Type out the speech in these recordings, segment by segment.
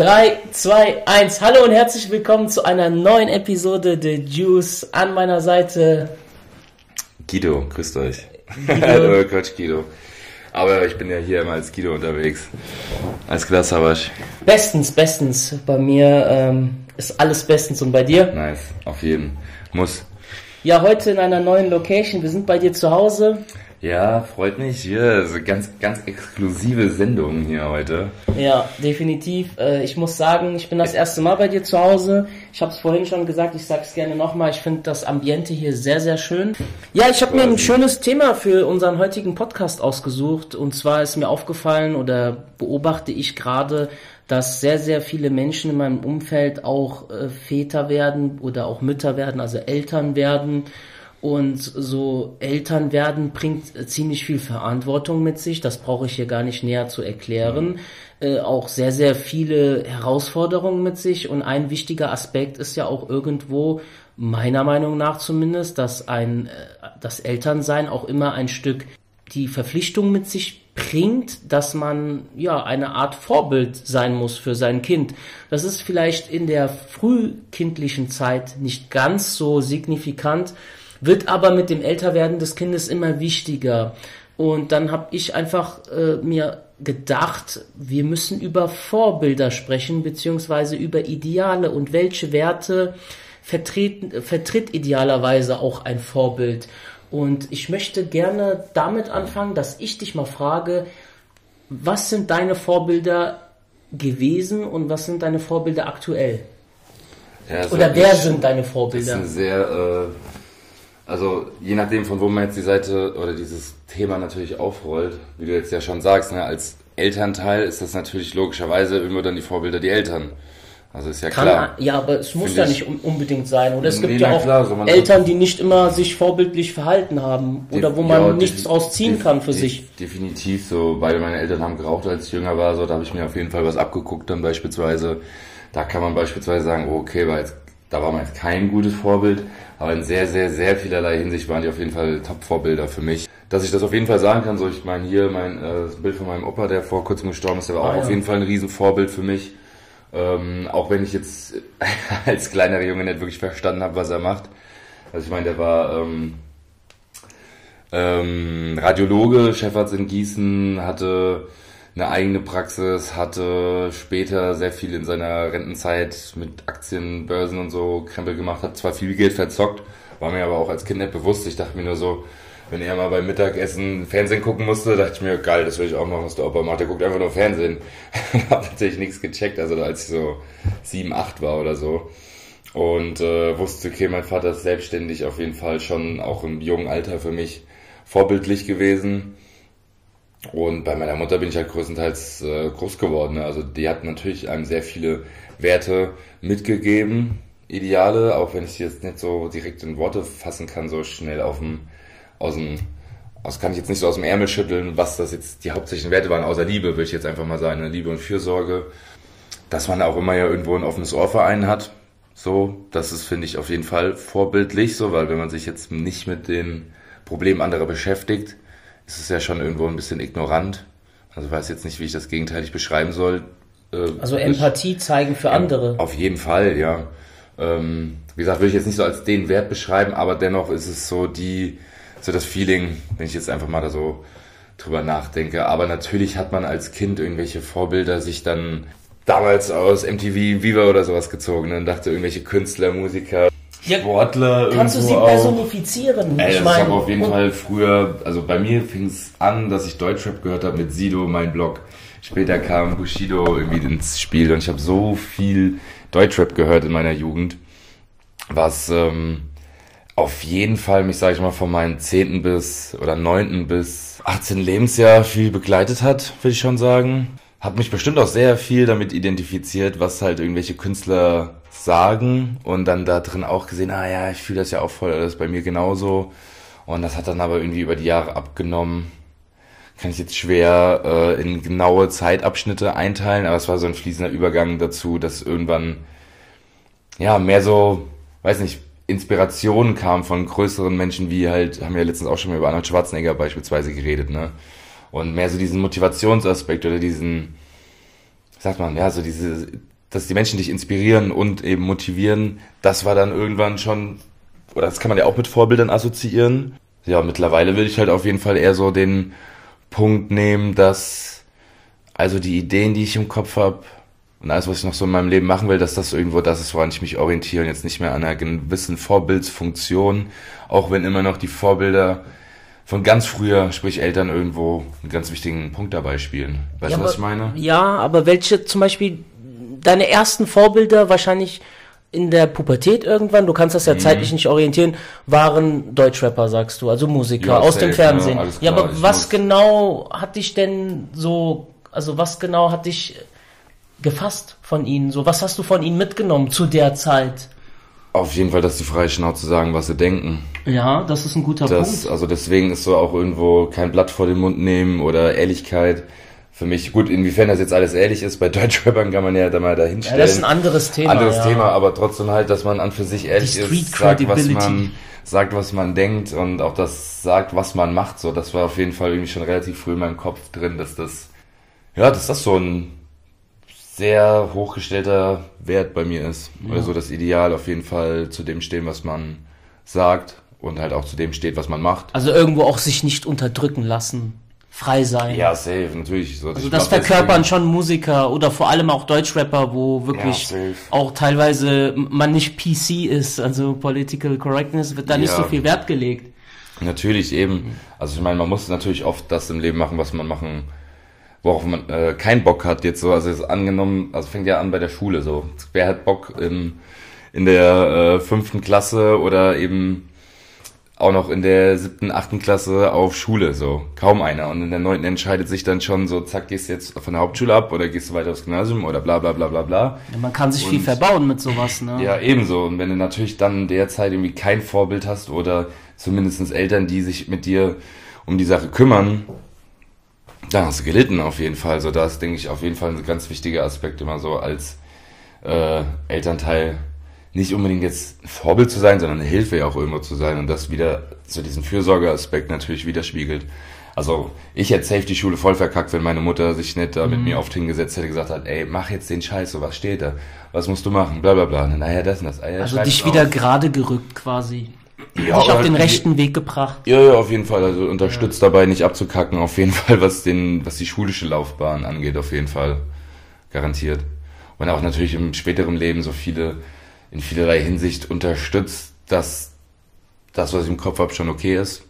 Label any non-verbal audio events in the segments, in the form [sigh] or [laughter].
3, 2, 1. Hallo und herzlich willkommen zu einer neuen Episode The Juice. An meiner Seite Guido, grüßt euch. Guido. [laughs] Quatsch, Guido. Aber ich bin ja hier immer als Guido unterwegs. Als Glashabasch. Bestens, bestens. Bei mir ähm, ist alles bestens und bei dir? Nice, auf jeden. Muss. Ja, heute in einer neuen Location. Wir sind bei dir zu Hause. Ja, freut mich. Hier, also ganz, ganz exklusive Sendung hier heute. Ja, definitiv. Äh, ich muss sagen, ich bin das erste Mal bei dir zu Hause. Ich habe es vorhin schon gesagt, ich sage es gerne nochmal. Ich finde das Ambiente hier sehr, sehr schön. Ja, ich habe mir ein schönes Thema für unseren heutigen Podcast ausgesucht. Und zwar ist mir aufgefallen oder beobachte ich gerade, dass sehr, sehr viele Menschen in meinem Umfeld auch äh, Väter werden oder auch Mütter werden, also Eltern werden. Und so Eltern werden bringt ziemlich viel Verantwortung mit sich. Das brauche ich hier gar nicht näher zu erklären. Äh, auch sehr, sehr viele Herausforderungen mit sich. Und ein wichtiger Aspekt ist ja auch irgendwo, meiner Meinung nach zumindest, dass ein, äh, das Elternsein auch immer ein Stück die Verpflichtung mit sich bringt, dass man ja eine Art Vorbild sein muss für sein Kind. Das ist vielleicht in der frühkindlichen Zeit nicht ganz so signifikant, wird aber mit dem Älterwerden des Kindes immer wichtiger. Und dann habe ich einfach äh, mir gedacht, wir müssen über Vorbilder sprechen, beziehungsweise über Ideale und welche Werte vertreten, vertritt idealerweise auch ein Vorbild. Und ich möchte gerne damit anfangen, dass ich dich mal frage, was sind deine Vorbilder gewesen und was sind deine Vorbilder aktuell? Ja, Oder wer sind deine Vorbilder? Das ist eine sehr äh also je nachdem, von wo man jetzt die Seite oder dieses Thema natürlich aufrollt, wie du jetzt ja schon sagst, ne, als Elternteil ist das natürlich logischerweise immer dann die Vorbilder die Eltern. Also ist ja Kann, klar. Ja, aber es muss ja nicht unbedingt sein. Oder es gibt nee, ja auch klar, so Eltern, die nicht immer sich vorbildlich verhalten haben oder wo man ja, nichts rausziehen kann für sich. Definitiv so. Beide meine Eltern haben geraucht, als ich jünger war. So, da habe ich mir auf jeden Fall was abgeguckt dann beispielsweise. Da kann man beispielsweise sagen, okay, war jetzt, da war man jetzt kein gutes Vorbild. Aber in sehr, sehr, sehr vielerlei Hinsicht waren die auf jeden Fall Top-Vorbilder für mich. Dass ich das auf jeden Fall sagen kann, so ich meine hier mein äh, Bild von meinem Opa, der vor kurzem gestorben ist, der war ah, auch ja. auf jeden Fall ein Riesenvorbild für mich. Ähm, auch wenn ich jetzt [laughs] als kleinerer Junge nicht wirklich verstanden habe, was er macht. Also ich meine, der war ähm, ähm, Radiologe, Chefarzt in Gießen, hatte eine eigene Praxis, hatte später sehr viel in seiner Rentenzeit mit Aktien, Börsen und so Krempel gemacht, hat zwar viel Geld verzockt, war mir aber auch als Kind nicht bewusst. Ich dachte mir nur so, wenn er mal beim Mittagessen Fernsehen gucken musste, dachte ich mir, geil, das will ich auch machen, was der Opa macht. Der guckt einfach nur Fernsehen. [laughs] hab natürlich nichts gecheckt, also als ich so sieben, acht war oder so. Und äh, wusste, okay, mein Vater ist selbstständig auf jeden Fall schon auch im jungen Alter für mich vorbildlich gewesen und bei meiner Mutter bin ich halt größtenteils äh, groß geworden. Ne? Also die hat natürlich einem sehr viele Werte mitgegeben, Ideale, auch wenn ich sie jetzt nicht so direkt in Worte fassen kann, so schnell auf dem, aus dem, aus kann ich jetzt nicht so aus dem Ärmel schütteln, was das jetzt die hauptsächlichen Werte waren, außer Liebe, würde ich jetzt einfach mal sagen, ne? Liebe und Fürsorge. Dass man auch immer ja irgendwo ein offenes Ohr für einen hat. So, das ist, finde ich, auf jeden Fall vorbildlich, so, weil wenn man sich jetzt nicht mit den Problemen anderer beschäftigt, ist es ja schon irgendwo ein bisschen ignorant. Also ich weiß jetzt nicht, wie ich das gegenteilig beschreiben soll. Äh, also Empathie zeigen für andere. Auf jeden Fall, ja. Ähm, wie gesagt, würde ich jetzt nicht so als den Wert beschreiben, aber dennoch ist es so die, so das Feeling, wenn ich jetzt einfach mal da so drüber nachdenke. Aber natürlich hat man als Kind irgendwelche Vorbilder sich dann damals aus MTV Viva oder sowas gezogen und dachte irgendwelche Künstler, Musiker, Sportler. Kannst du sie personifizieren? Ey, ich habe auf jeden Fall früher, also bei mir fing es an, dass ich Deutschrap gehört habe mit Sido, mein Blog. Später kam Bushido irgendwie ins Spiel und ich habe so viel Deutschrap gehört in meiner Jugend, was ähm, auf jeden Fall mich, sage ich mal, von meinem zehnten bis oder neunten bis 18 Lebensjahr viel begleitet hat, würde ich schon sagen. Hab mich bestimmt auch sehr viel damit identifiziert, was halt irgendwelche Künstler sagen und dann da drin auch gesehen, ah ja, ich fühle das ja auch voll, das ist bei mir genauso. Und das hat dann aber irgendwie über die Jahre abgenommen. Kann ich jetzt schwer äh, in genaue Zeitabschnitte einteilen, aber es war so ein fließender Übergang dazu, dass irgendwann ja mehr so, weiß nicht, Inspirationen kam von größeren Menschen wie halt, haben wir ja letztens auch schon mal über Arnold Schwarzenegger beispielsweise geredet, ne? Und mehr so diesen Motivationsaspekt oder diesen sagt man, ja, so diese, dass die Menschen dich inspirieren und eben motivieren, das war dann irgendwann schon, oder das kann man ja auch mit Vorbildern assoziieren. Ja, mittlerweile will ich halt auf jeden Fall eher so den Punkt nehmen, dass also die Ideen, die ich im Kopf habe und alles, was ich noch so in meinem Leben machen will, dass das irgendwo das ist, woran ich mich orientiere und jetzt nicht mehr an einer gewissen Vorbildsfunktion, auch wenn immer noch die Vorbilder von ganz früher, sprich Eltern irgendwo einen ganz wichtigen Punkt dabei spielen. Weißt ja, du, was aber, ich meine? Ja, aber welche zum Beispiel deine ersten Vorbilder wahrscheinlich in der Pubertät irgendwann, du kannst das ja mhm. zeitlich nicht orientieren, waren Deutschrapper, sagst du, also Musiker ja, aus safe, dem Fernsehen. Ja, ja aber was genau hat dich denn so, also was genau hat dich gefasst von ihnen? So, was hast du von ihnen mitgenommen zu der Zeit? Auf jeden Fall, dass die freie Schnauze sagen, was sie denken. Ja, das ist ein guter das, Punkt. Also deswegen ist so auch irgendwo kein Blatt vor den Mund nehmen oder Ehrlichkeit für mich, gut, inwiefern das jetzt alles ehrlich ist, bei [laughs] Deutschrappern kann man ja da mal dahinstellen. Ja, das ist ein anderes Thema. Anderes ja. Thema, aber trotzdem halt, dass man an für sich ehrlich ist, sagt, was man, sagt, was man denkt und auch das sagt, was man macht, so, das war auf jeden Fall irgendwie schon relativ früh in meinem Kopf drin, dass das, ja, dass das so ein sehr hochgestellter Wert bei mir ist. Ja. Oder so das Ideal auf jeden Fall zu dem stehen, was man sagt und halt auch zu dem steht, was man macht. Also irgendwo auch sich nicht unterdrücken lassen frei sein. Ja, safe, natürlich. So, also das verkörpern schon Musiker oder vor allem auch Deutschrapper, wo wirklich ja, auch teilweise man nicht PC ist, also Political Correctness wird da ja. nicht so viel Wert gelegt. Natürlich eben. Also ich meine, man muss natürlich oft das im Leben machen, was man machen, worauf man äh, keinen Bock hat jetzt so. Also jetzt angenommen, also fängt ja an bei der Schule so. Wer hat Bock im, in der äh, fünften Klasse oder eben auch noch in der siebten, achten Klasse auf Schule, so. Kaum einer. Und in der neunten entscheidet sich dann schon so, zack, gehst du jetzt von der Hauptschule ab oder gehst du weiter aufs Gymnasium oder bla bla bla bla bla. Ja, man kann sich und, viel verbauen mit sowas, ne? Ja, ebenso. Und wenn du natürlich dann in der Zeit irgendwie kein Vorbild hast oder zumindestens Eltern, die sich mit dir um die Sache kümmern, dann hast du gelitten auf jeden Fall. So, da ist, denke ich, auf jeden Fall ein ganz wichtiger Aspekt immer so als äh, Elternteil nicht unbedingt jetzt ein Vorbild zu sein, sondern eine Hilfe ja auch irgendwo zu sein und das wieder zu diesem Fürsorgeaspekt natürlich widerspiegelt. Also ich hätte safe die Schule voll verkackt, wenn meine Mutter sich nicht da mit mhm. mir oft hingesetzt hätte, gesagt hat, ey, mach jetzt den Scheiß, so was steht da, was musst du machen, bla bla bla. Naja, das und das. Ah, ja, also dich wieder auf. gerade gerückt quasi. Ja, dich auf den rechten Weg gebracht. Ja, ja, auf jeden Fall. Also unterstützt ja. dabei nicht abzukacken, auf jeden [laughs] Fall, was den, was die schulische Laufbahn angeht, auf jeden Fall. Garantiert. Und auch natürlich im späteren Leben so viele in vielerlei Hinsicht unterstützt, dass das, was ich im Kopf habe, schon okay ist.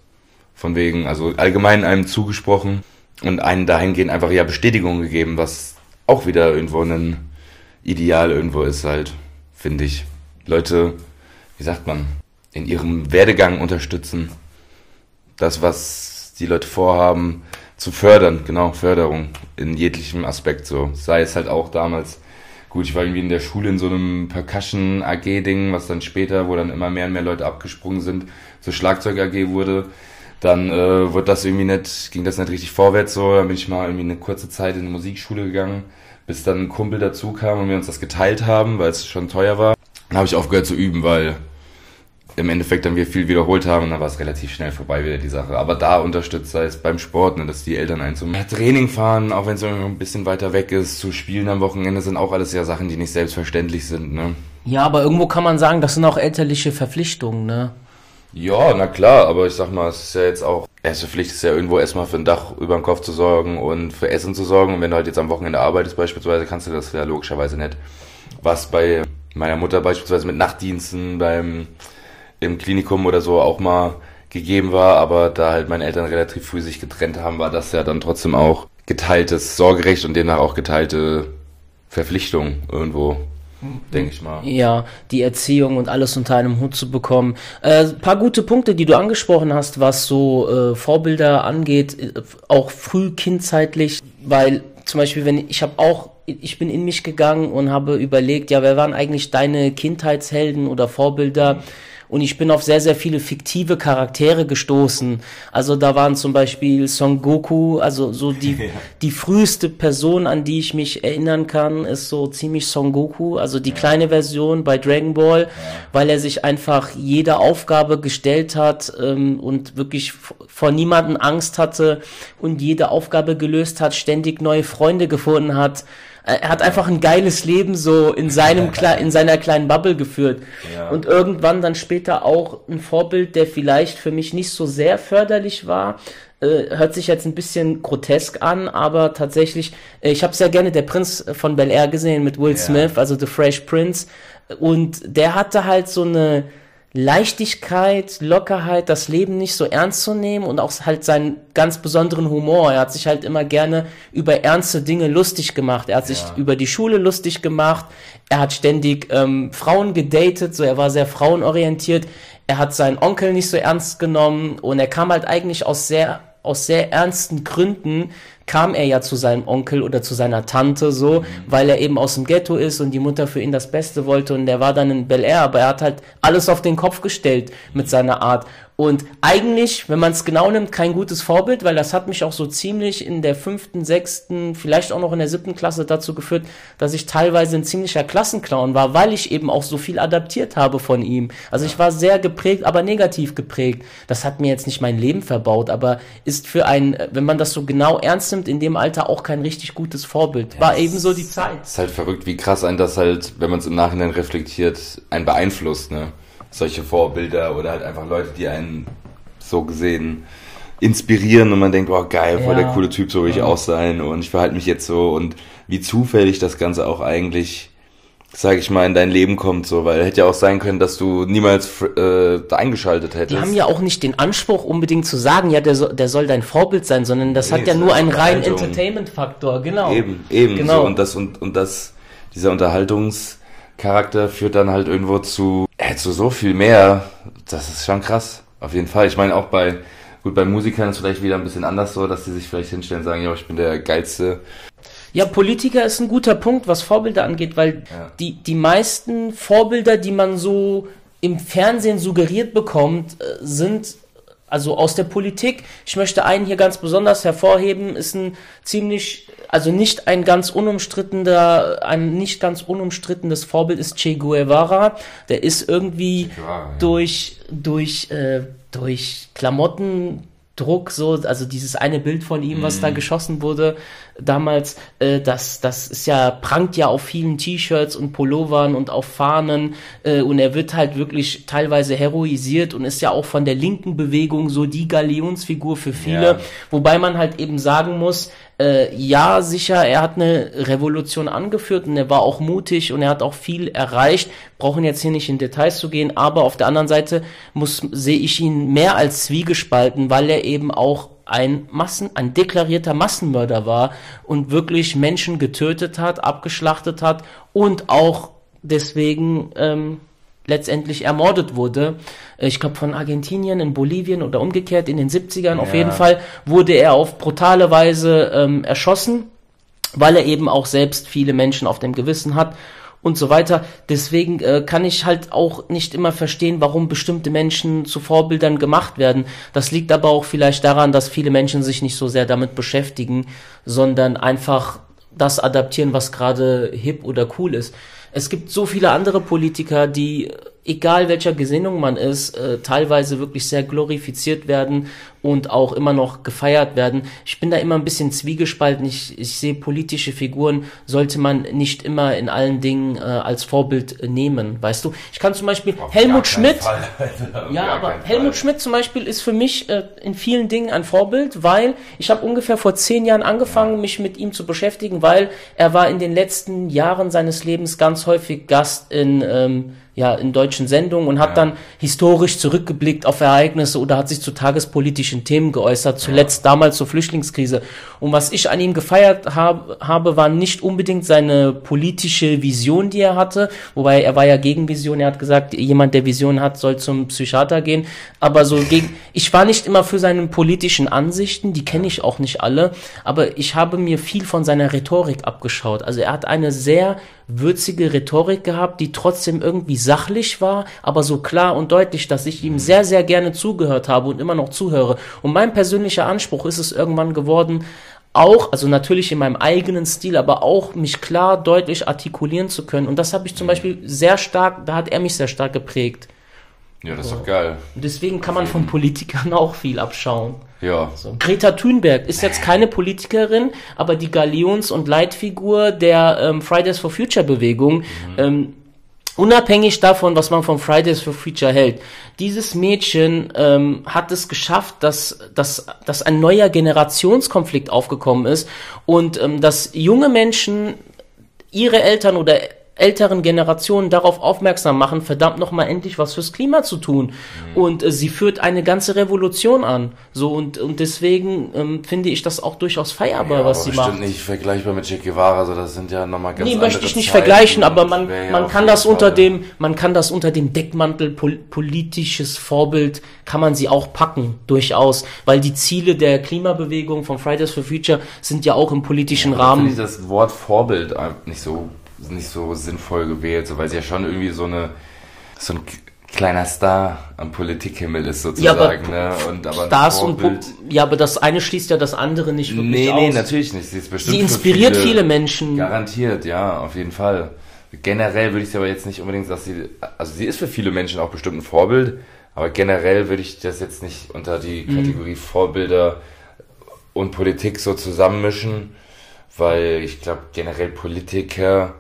Von wegen, also allgemein einem zugesprochen und einen dahingehend einfach ja Bestätigung gegeben, was auch wieder irgendwo ein Ideal irgendwo ist halt, finde ich. Leute, wie sagt man, in ihrem Werdegang unterstützen. Das, was die Leute vorhaben, zu fördern, genau, Förderung in jeglichem Aspekt so. Sei es halt auch damals gut, ich war irgendwie in der Schule in so einem Percussion-AG-Ding, was dann später, wo dann immer mehr und mehr Leute abgesprungen sind, zur Schlagzeug-AG wurde. Dann äh, wird das irgendwie nicht, ging das nicht richtig vorwärts so. Dann bin ich mal irgendwie eine kurze Zeit in eine Musikschule gegangen, bis dann ein Kumpel dazu kam und wir uns das geteilt haben, weil es schon teuer war. Dann habe ich aufgehört zu üben, weil im Endeffekt dann wir viel wiederholt haben und dann war es relativ schnell vorbei wieder die Sache. Aber da unterstützt, sei es beim Sport, ne, dass die Eltern einen zum Training fahren, auch wenn es ein bisschen weiter weg ist, zu spielen am Wochenende sind auch alles ja Sachen, die nicht selbstverständlich sind. Ne? Ja, aber irgendwo kann man sagen, das sind auch elterliche Verpflichtungen, ne? Ja, na klar, aber ich sag mal, es ist ja jetzt auch, erste Pflicht ist ja irgendwo erstmal für ein Dach über den Kopf zu sorgen und für Essen zu sorgen. Und wenn du halt jetzt am Wochenende arbeitest beispielsweise, kannst du das ja logischerweise nicht. Was bei meiner Mutter beispielsweise mit Nachtdiensten beim im Klinikum oder so auch mal gegeben war, aber da halt meine Eltern relativ früh sich getrennt haben, war das ja dann trotzdem auch geteiltes Sorgerecht und demnach auch geteilte Verpflichtung irgendwo, denke ich mal. Ja, die Erziehung und alles unter einem Hut zu bekommen. Äh, paar gute Punkte, die du angesprochen hast, was so äh, Vorbilder angeht, äh, auch früh kindzeitlich, weil zum Beispiel, wenn ich habe auch ich bin in mich gegangen und habe überlegt, ja, wer waren eigentlich deine Kindheitshelden oder Vorbilder? Und ich bin auf sehr, sehr viele fiktive Charaktere gestoßen. Also da waren zum Beispiel Son Goku, also so [laughs] die, ja. die früheste Person, an die ich mich erinnern kann, ist so ziemlich Son Goku, also die ja. kleine Version bei Dragon Ball, ja. weil er sich einfach jede Aufgabe gestellt hat ähm, und wirklich vor niemanden Angst hatte und jede Aufgabe gelöst hat, ständig neue Freunde gefunden hat. Er hat einfach ein geiles Leben so in seinem [laughs] in seiner kleinen Bubble geführt ja. und irgendwann dann später auch ein Vorbild, der vielleicht für mich nicht so sehr förderlich war. Äh, hört sich jetzt ein bisschen grotesk an, aber tatsächlich, äh, ich habe sehr gerne der Prinz von Bel Air gesehen mit Will ja. Smith, also The Fresh Prince, und der hatte halt so eine Leichtigkeit, Lockerheit, das Leben nicht so ernst zu nehmen und auch halt seinen ganz besonderen Humor. Er hat sich halt immer gerne über ernste Dinge lustig gemacht. Er hat sich ja. über die Schule lustig gemacht. Er hat ständig ähm, Frauen gedatet, so er war sehr frauenorientiert. Er hat seinen Onkel nicht so ernst genommen und er kam halt eigentlich aus sehr aus sehr ernsten Gründen kam er ja zu seinem Onkel oder zu seiner Tante so, mhm. weil er eben aus dem Ghetto ist und die Mutter für ihn das Beste wollte und er war dann in Bel Air, aber er hat halt alles auf den Kopf gestellt mit seiner Art und eigentlich, wenn man es genau nimmt, kein gutes Vorbild, weil das hat mich auch so ziemlich in der fünften, sechsten, vielleicht auch noch in der siebten Klasse dazu geführt, dass ich teilweise ein ziemlicher Klassenclown war, weil ich eben auch so viel adaptiert habe von ihm. Also ich war sehr geprägt, aber negativ geprägt. Das hat mir jetzt nicht mein Leben verbaut, aber ist für ein, wenn man das so genau ernst nimmt, in dem Alter auch kein richtig gutes Vorbild. War ja, ebenso die Zeit. Ist halt verrückt, wie krass ein das halt, wenn man es im Nachhinein reflektiert, ein beeinflusst, ne? Solche Vorbilder oder halt einfach Leute, die einen so gesehen inspirieren und man denkt, oh geil, voll ja. der coole Typ, so will ich ja. auch sein und ich verhalte mich jetzt so und wie zufällig das Ganze auch eigentlich, sage ich mal, in dein Leben kommt, so, weil hätte ja auch sein können, dass du niemals äh, da eingeschaltet hättest. Die haben ja auch nicht den Anspruch unbedingt zu sagen, ja, der, so, der soll dein Vorbild sein, sondern das nee, hat ja nur einen reinen Entertainment-Faktor, genau. Eben, eben, genau. So, und das und, und das, dieser Unterhaltungscharakter führt dann halt irgendwo zu hättest du so viel mehr. Das ist schon krass. Auf jeden Fall. Ich meine, auch bei, gut, bei Musikern ist es vielleicht wieder ein bisschen anders so, dass die sich vielleicht hinstellen und sagen, ja, ich bin der geilste. Ja, Politiker ist ein guter Punkt, was Vorbilder angeht, weil ja. die, die meisten Vorbilder, die man so im Fernsehen suggeriert bekommt, äh, sind also aus der Politik. Ich möchte einen hier ganz besonders hervorheben, ist ein ziemlich, also nicht ein ganz unumstrittener, ein nicht ganz unumstrittenes Vorbild ist Che Guevara. Der ist irgendwie Guevara, ja. durch, durch, äh, durch Klamotten Druck, so, also dieses eine Bild von ihm, was mm. da mhm. geschossen wurde damals, äh, das, das ist ja, prangt ja auf vielen T-Shirts und Pullovern und auf Fahnen äh, und er wird halt wirklich teilweise heroisiert und ist ja auch von der linken Bewegung so die Galionsfigur für viele, ja. wobei man halt eben sagen muss, äh, ja, sicher, er hat eine Revolution angeführt und er war auch mutig und er hat auch viel erreicht. Brauchen jetzt hier nicht in Details zu gehen, aber auf der anderen Seite muss sehe ich ihn mehr als zwiegespalten, weil er eben auch ein Massen, ein deklarierter Massenmörder war und wirklich Menschen getötet hat, abgeschlachtet hat und auch deswegen ähm, letztendlich ermordet wurde. Ich glaube von Argentinien in Bolivien oder umgekehrt in den 70ern. Ja. Auf jeden Fall wurde er auf brutale Weise ähm, erschossen, weil er eben auch selbst viele Menschen auf dem Gewissen hat und so weiter. Deswegen äh, kann ich halt auch nicht immer verstehen, warum bestimmte Menschen zu Vorbildern gemacht werden. Das liegt aber auch vielleicht daran, dass viele Menschen sich nicht so sehr damit beschäftigen, sondern einfach das adaptieren, was gerade hip oder cool ist. Es gibt so viele andere Politiker, die egal welcher Gesinnung man ist, äh, teilweise wirklich sehr glorifiziert werden und auch immer noch gefeiert werden. Ich bin da immer ein bisschen zwiegespalten. Ich, ich sehe politische Figuren sollte man nicht immer in allen Dingen äh, als Vorbild nehmen, weißt du? Ich kann zum Beispiel Auf Helmut Schmidt. [laughs] ja, aber Helmut Fall. Schmidt zum Beispiel ist für mich äh, in vielen Dingen ein Vorbild, weil ich habe ungefähr vor zehn Jahren angefangen, ja. mich mit ihm zu beschäftigen, weil er war in den letzten Jahren seines Lebens ganz häufig Gast in ähm, ja, in deutschen Sendungen und hat ja. dann historisch zurückgeblickt auf Ereignisse oder hat sich zu tagespolitischen Themen geäußert, zuletzt ja. damals zur Flüchtlingskrise. Und was ich an ihm gefeiert hab, habe, war nicht unbedingt seine politische Vision, die er hatte, wobei er war ja gegen Vision, er hat gesagt, jemand, der Vision hat, soll zum Psychiater gehen, aber so gegen, [laughs] ich war nicht immer für seine politischen Ansichten, die kenne ich auch nicht alle, aber ich habe mir viel von seiner Rhetorik abgeschaut. Also er hat eine sehr würzige Rhetorik gehabt, die trotzdem irgendwie sachlich war, aber so klar und deutlich, dass ich ihm sehr, sehr gerne zugehört habe und immer noch zuhöre. Und mein persönlicher Anspruch ist es irgendwann geworden, auch, also natürlich in meinem eigenen Stil, aber auch mich klar, deutlich artikulieren zu können. Und das habe ich zum Beispiel sehr stark, da hat er mich sehr stark geprägt. Ja, das ist doch geil. Und deswegen kann man von Politikern [laughs] auch viel abschauen. Ja. So. Greta Thunberg ist jetzt keine Politikerin, aber die Galions- und Leitfigur der ähm, Fridays for Future Bewegung. Ähm, unabhängig davon, was man von Fridays for Future hält. Dieses Mädchen ähm, hat es geschafft, dass, dass, dass ein neuer Generationskonflikt aufgekommen ist und ähm, dass junge Menschen ihre Eltern oder älteren Generationen darauf aufmerksam machen, verdammt noch mal endlich was fürs Klima zu tun. Mhm. Und äh, sie führt eine ganze Revolution an. So und und deswegen ähm, finde ich das auch durchaus feierbar, Ja, was sie bestimmt macht. nicht vergleichbar mit Che Guevara, so das sind ja nochmal ganz Nee, möchte ich nicht Zeiten vergleichen, aber man, ja man kann das unter Fall- dem, man kann das unter dem Deckmantel pol politisches Vorbild, kann man sie auch packen, durchaus, weil die Ziele der Klimabewegung von Fridays for Future sind ja auch im politischen Da finde ich Rahmen. das Wort Vorbild nicht so, nicht so sinnvoll gewählt, so, weil sie ja schon irgendwie so eine, so ein kleiner Star am Politikhimmel ist Ja, aber sozusagen, ne? Und aber Stars und. Pop ja, aber das eine schließt ja das andere nicht wirklich Nee, aus. nee, natürlich nicht. Sie ist bestimmt Sie inspiriert viele, Menschen. Garantiert, ja, auf jeden Fall. Generell würde ich sie aber jetzt nicht unbedingt, dass sie, also sie ist für viele Menschen auch bestimmt ein Vorbild, aber generell würde ich das jetzt nicht unter die Mhm. Kategorie Vorbilder und Politik so zusammenmischen, weil ich glaube generell Politiker,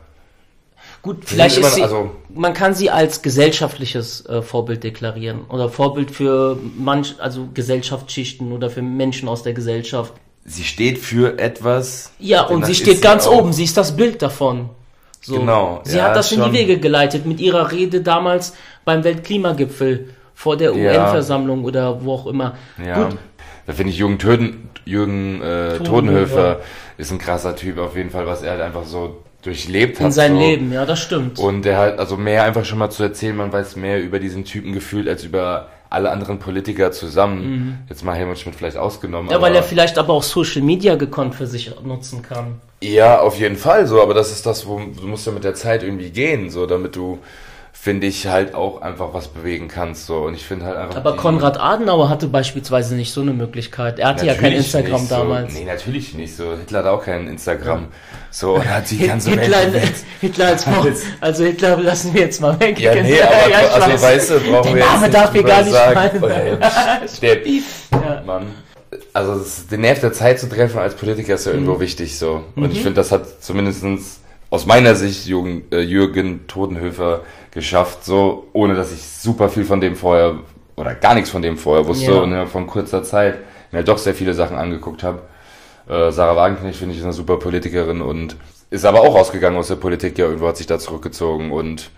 Gut, vielleicht ist sie, also- man kann sie als gesellschaftliches äh, Vorbild deklarieren oder Vorbild für manch, also Gesellschaftsschichten oder für Menschen aus der Gesellschaft. sie steht für etwas. Ja, und sie steht ganz auch- oben, sie ist das Bild davon. So. Genau, Sie ja, hat das in schon. die Wege geleitet mit ihrer Rede damals beim Weltklimagipfel vor der Ja. UN-Versammlung oder wo auch immer. Ja. Gut, Da finde ich Jürgen, Töden, Jürgen äh, Todenhöfer. Todenhöfer ist ein krasser Typ auf jeden Fall, was er halt einfach so durchlebt hat. in seinem so. Leben, ja, das stimmt. Und der halt, also mehr einfach schon mal zu erzählen, man weiß mehr über diesen Typen gefühlt als über alle anderen Politiker zusammen. Jetzt mal Helmut Schmidt vielleicht ausgenommen. Mhm. ja, weil er vielleicht aber auch Social Media gekonnt für sich nutzen kann. ja, auf jeden Fall so, aber das ist das, wo du musst ja mit der Zeit irgendwie gehen, so, damit du, finde ich, halt auch einfach was bewegen kannst, so. Und ich finde halt einfach. Aber Konrad Adenauer hatte beispielsweise nicht so eine Möglichkeit. Er hatte ja kein Instagram nicht damals. So. Nee, natürlich nicht so. Hitler hat auch kein Instagram. So, und hat die ganze Hitler, Welt. Hitler [laughs] als. Also Hitler lassen wir jetzt mal weg. Ja, nee, [laughs] aber Ja, also weiß. weißt du, brauchen wir jetzt Name nicht darf drüber gar nicht sagen. fallen. Oder [laughs] der Ja. Mann. Also ist- den Nerv der Zeit zu treffen als Politiker ist ja irgendwo Mhm. wichtig so. Und ich finde, das hat zumindestens aus meiner Sicht Jürgen, äh, Jürgen Todenhöfer geschafft, so ohne dass ich super viel von dem vorher oder gar nichts von dem vorher wusste Ja. und ja, von kurzer Zeit mir doch sehr viele Sachen angeguckt habe. Äh, Sarah Wagenknecht finde ich ist eine super Politikerin und ist aber auch rausgegangen aus der Politik, ja, irgendwo hat sich da zurückgezogen und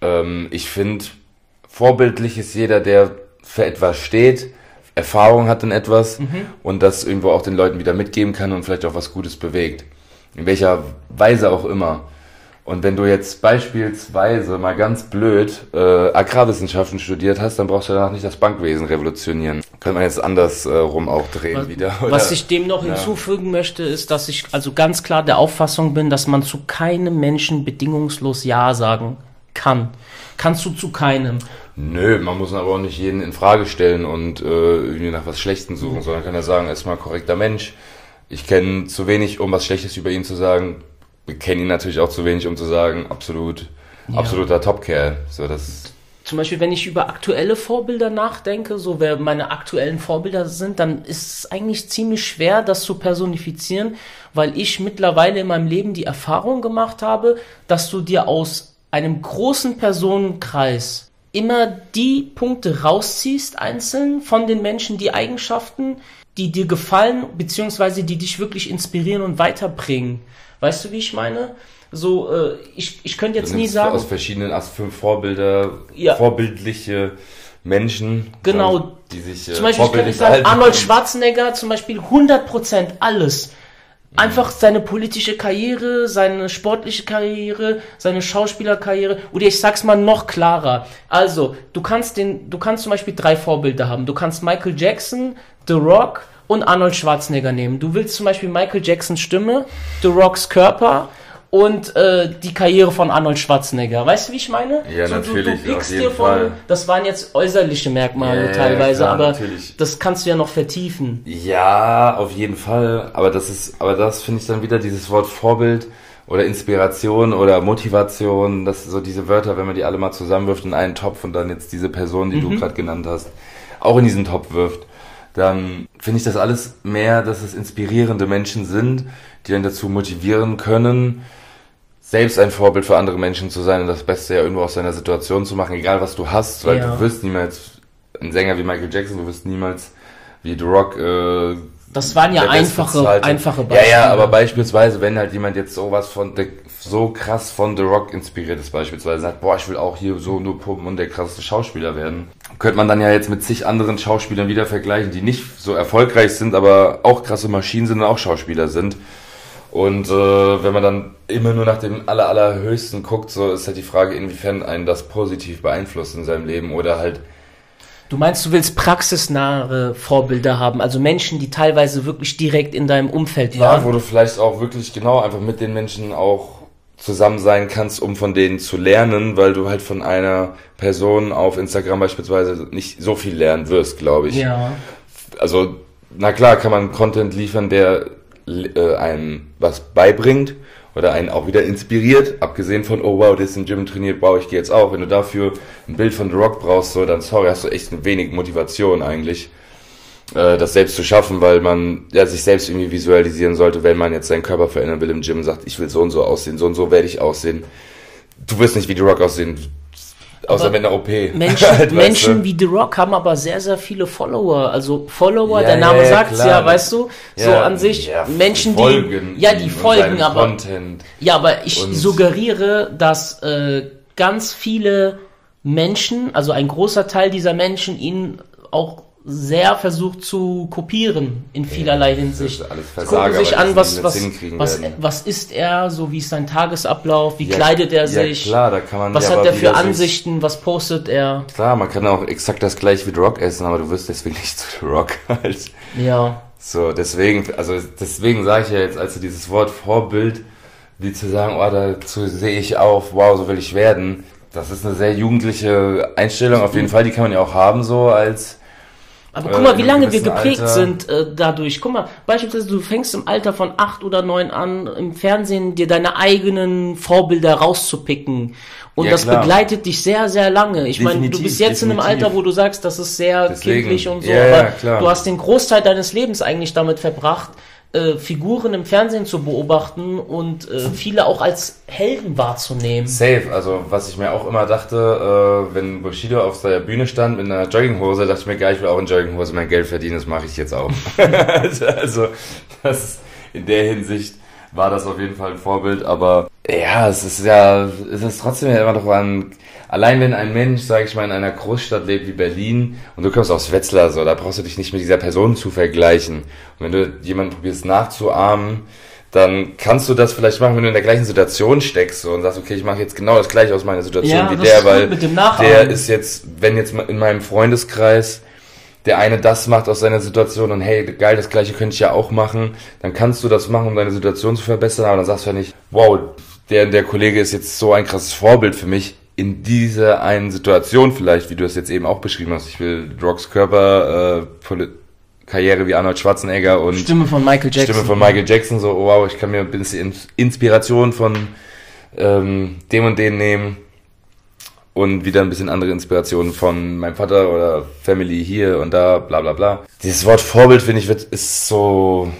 ähm, ich finde, vorbildlich ist jeder, der für etwas steht, Erfahrung hat in etwas und das irgendwo auch den Leuten wieder mitgeben kann und vielleicht auch was Gutes bewegt. In welcher Weise auch immer. Und wenn du jetzt beispielsweise mal ganz blöd äh, Agrarwissenschaften studiert hast, dann brauchst du danach nicht das Bankwesen revolutionieren. Könnte man jetzt anders äh, rum auch drehen Was, wieder. was ich dem noch hinzufügen möchte, ist, dass ich also ganz klar der Auffassung bin, dass man zu keinem Menschen bedingungslos Ja sagen kann. Kannst du zu keinem. Nö, man muss aber auch nicht jeden in Frage stellen und äh, irgendwie nach was Schlechtem suchen, sondern kann ja sagen, er ist mal ein korrekter Mensch. Ich kenne zu wenig, um was Schlechtes über ihn zu sagen. Wir kennen ihn natürlich auch zu wenig, um zu sagen, absolut, absoluter Topkerl. So, das, Zum Beispiel, wenn ich über aktuelle Vorbilder nachdenke, so wer meine aktuellen Vorbilder sind, dann ist es eigentlich ziemlich schwer, das zu personifizieren, weil ich mittlerweile in meinem Leben die Erfahrung gemacht habe, dass du dir aus einem großen Personenkreis immer die Punkte rausziehst, einzeln von den Menschen, die Eigenschaften, die dir gefallen, beziehungsweise die dich wirklich inspirieren und weiterbringen. Weißt du, wie ich meine? So, äh, ich, ich könnte jetzt nie sagen. aus verschiedenen, fünf Vorbilder, Ja. vorbildliche Menschen, Genau. glaub ich, die sich äh, Zum Beispiel, ich könnte vorbildlich sagen, Arnold. Schwarzenegger zum Beispiel 100% alles. Einfach seine politische Karriere, seine sportliche Karriere, seine Schauspielerkarriere. Oder ich sag's mal noch klarer. Also, du kannst den, du kannst zum Beispiel drei Vorbilder haben. Du kannst Michael Jackson, The Rock und Arnold Schwarzenegger nehmen. Du willst zum Beispiel Michael Jacksons Stimme, The Rocks Körper und äh, die Karriere von Arnold Schwarzenegger. Weißt du, wie ich meine? Ja, so, natürlich, Du, du auf jeden dir von, Fall. das waren jetzt äußerliche Merkmale Ja, teilweise, klar, aber natürlich. das kannst du ja noch vertiefen. Ja, auf jeden Fall. Aber das ist, aber das finde ich dann wieder dieses Wort Vorbild oder Inspiration oder Motivation, das so diese Wörter, wenn man die alle mal zusammenwirft in einen Topf und dann jetzt diese Person, die mhm. du gerade genannt hast, auch in diesen Topf wirft, dann finde ich das alles mehr, dass es inspirierende Menschen sind, die dann dazu motivieren können, selbst ein Vorbild für andere Menschen zu sein und das Beste ja irgendwo aus seiner Situation zu machen, egal was du hast, weil ja. du wirst niemals ein Sänger wie Michael Jackson, du wirst niemals wie The Rock äh, das waren ja einfache, einfache Beispiele. Ja, ja, aber beispielsweise, wenn halt jemand jetzt sowas von The, so krass von The Rock inspiriert ist, beispielsweise sagt, boah, ich will auch hier so nur pumpen und der krasseste Schauspieler werden, könnte man dann ja jetzt mit zig anderen Schauspielern wieder vergleichen, die nicht so erfolgreich sind, aber auch krasse Maschinen sind und auch Schauspieler sind. Und äh, wenn man dann immer nur nach dem aller, allerhöchsten guckt, so ist halt die Frage, inwiefern einen das positiv beeinflusst in seinem Leben oder halt Du meinst, du willst praxisnahe Vorbilder haben, also Menschen, die teilweise wirklich direkt in deinem Umfeld waren? Ja, wo du vielleicht auch wirklich genau einfach mit den Menschen auch zusammen sein kannst, um von denen zu lernen, weil du halt von einer Person auf Instagram beispielsweise nicht so viel lernen wirst, glaube ich. Ja. Also, na klar, kann man Content liefern, der äh, einem was beibringt, oder einen auch wieder inspiriert, abgesehen von, oh wow, der ist im Gym trainiert, wow, ich gehe jetzt auch. Wenn du dafür ein Bild von The Rock brauchst, so, dann sorry, hast du echt wenig Motivation eigentlich, äh, das selbst zu schaffen, weil man ja, sich selbst irgendwie visualisieren sollte, wenn man jetzt seinen Körper verändern will im Gym und sagt, ich will so und so aussehen, so und so werde ich aussehen. Du wirst nicht wie The Rock aussehen, Außer mit einer OP. Menschen, [laughs] halt, Menschen wie The Rock haben aber sehr, sehr viele Follower. Also Follower, ja, der Name ja, sagt's klar. ja, weißt du? So an sich Menschen, die folgen ja, die folgen, aber Content ja, aber ich suggeriere, dass äh, ganz viele Menschen, also ein großer Teil dieser Menschen ihn auch sehr versucht zu kopieren in vielerlei Hinsicht. Alles Versager, Gucken sich an, was, was, was, was ist er, so wie ist sein Tagesablauf, wie ja, kleidet er sich, ja, klar, da kann man was hat er für Ansichten, was postet er. Klar, man kann auch exakt das gleiche wie The Rock essen, aber du wirst deswegen [laughs] nicht zu The Rock [laughs] halt. Ja. So, deswegen, also deswegen sage ich ja jetzt, also dieses Wort Vorbild, wie zu sagen, oh, dazu sehe ich auf, wow, so will ich werden. Das ist eine sehr jugendliche Einstellung, auf jeden Fall, die kann man ja auch haben, so als aber guck mal, wie lange wir geprägt Alter. sind äh, dadurch. Guck mal, beispielsweise du fängst im Alter von acht oder neun an, im Fernsehen dir deine eigenen Vorbilder rauszupicken. Und ja, das klar. begleitet dich sehr, sehr lange. Ich meine, du bist jetzt definitiv. in einem Alter, wo du sagst, das ist sehr Deswegen. kindlich und so, ja, aber ja, du hast den Großteil deines Lebens eigentlich damit verbracht, äh, Figuren im Fernsehen zu beobachten und äh, viele auch als Helden wahrzunehmen. Safe, also was ich mir auch immer dachte, äh, wenn Bushido auf der Bühne stand mit einer Jogginghose, dachte ich mir, geil, ich will auch in Jogginghose mein Geld verdienen, das mache ich jetzt auch. [laughs] also das in der Hinsicht war das auf jeden Fall ein Vorbild, aber ja, es ist ja, es ist trotzdem ja immer noch ein allein wenn ein Mensch, sage ich mal, in einer Großstadt lebt wie Berlin und du kommst aus Wetzlar, so, da brauchst du dich nicht mit dieser Person zu vergleichen. Und wenn du jemanden probierst nachzuahmen, dann kannst du das vielleicht machen, wenn du in der gleichen Situation steckst so, und sagst, okay, ich mache jetzt genau das gleiche aus meiner Situation ja, wie der, weil der ist jetzt, wenn jetzt in meinem Freundeskreis der eine das macht aus seiner Situation und hey, geil, das gleiche könnte ich ja auch machen, dann kannst du das machen, um deine Situation zu verbessern, aber dann sagst du ja nicht, wow, der, der Kollege ist jetzt so ein krasses Vorbild für mich, in dieser einen Situation vielleicht, wie du es jetzt eben auch beschrieben hast, ich will Rocks Körper, äh, Karriere wie Arnold Schwarzenegger und Stimme von Michael Jackson. Stimme von Michael Jackson, so oh, wow, ich kann mir ein bisschen Inspiration von ähm, dem und den nehmen und wieder ein bisschen andere Inspirationen von meinem Vater oder Family hier und da, bla bla bla. Dieses Wort Vorbild, finde ich, wird, ist so,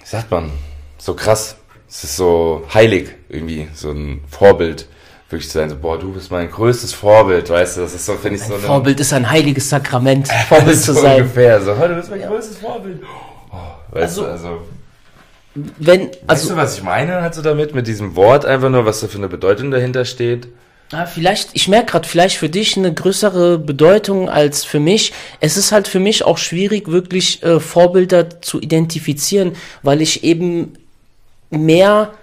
wie sagt man, so krass. Es ist so heilig irgendwie, so ein Vorbild wirklich zu sein, so, boah, du bist mein größtes Vorbild, weißt du, das ist so, finde ich so. Ein Vorbild ist ein heiliges Sakrament, [laughs] Vorbild zu sein. ungefähr, so, du bist mein ja. größtes Vorbild. Oh, weißt also, du, also. Wenn, also. Weißt du, was ich meine, halt so damit, mit diesem Wort einfach nur, was da für eine Bedeutung dahinter steht? Ah, vielleicht, ich merke gerade, vielleicht für dich eine größere Bedeutung als für mich. Es ist halt für mich auch schwierig, wirklich äh, Vorbilder zu identifizieren, weil ich eben mehr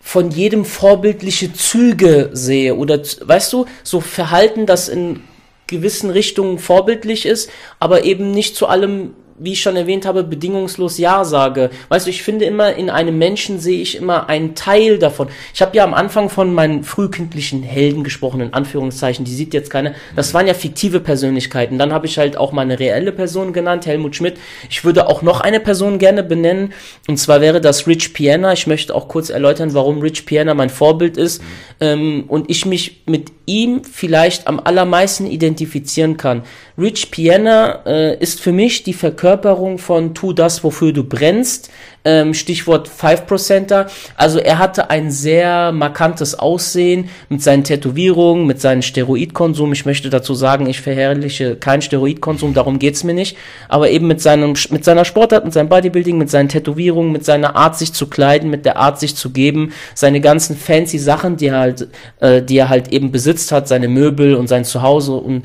von jedem vorbildliche Züge sehe oder weißt du, so Verhalten, das in gewissen Richtungen vorbildlich ist, aber eben nicht zu allem wie ich schon erwähnt habe, bedingungslos Ja sage. Weißt du, ich finde immer, in einem Menschen sehe ich immer einen Teil davon. Ich habe ja am Anfang von meinen frühkindlichen Helden gesprochen, in Anführungszeichen, die sieht jetzt keine. Das waren ja fiktive Persönlichkeiten. Dann habe ich halt auch meine reelle Person genannt, Helmut Schmidt. Ich würde auch noch eine Person gerne benennen, und zwar wäre das Rich Piana. Ich möchte auch kurz erläutern, warum Rich Piana mein Vorbild ist. Mhm. Ähm, und ich mich mit ihm vielleicht am allermeisten identifizieren kann. Rich Piana äh, ist für mich die Verkörperung von tu das, wofür du brennst. Ähm, Stichwort 5%er. Also er hatte ein sehr markantes Aussehen mit seinen Tätowierungen, mit seinem Steroidkonsum. Ich möchte dazu sagen, ich verherrliche keinen Steroidkonsum, darum geht's mir nicht. Aber eben mit seinem, mit seiner Sportart, mit seinem Bodybuilding, mit seinen Tätowierungen, mit seiner Art, sich zu kleiden, mit der Art, sich zu geben, seine ganzen fancy Sachen, die er halt, äh, die er halt eben besitzt hat, seine Möbel und sein Zuhause und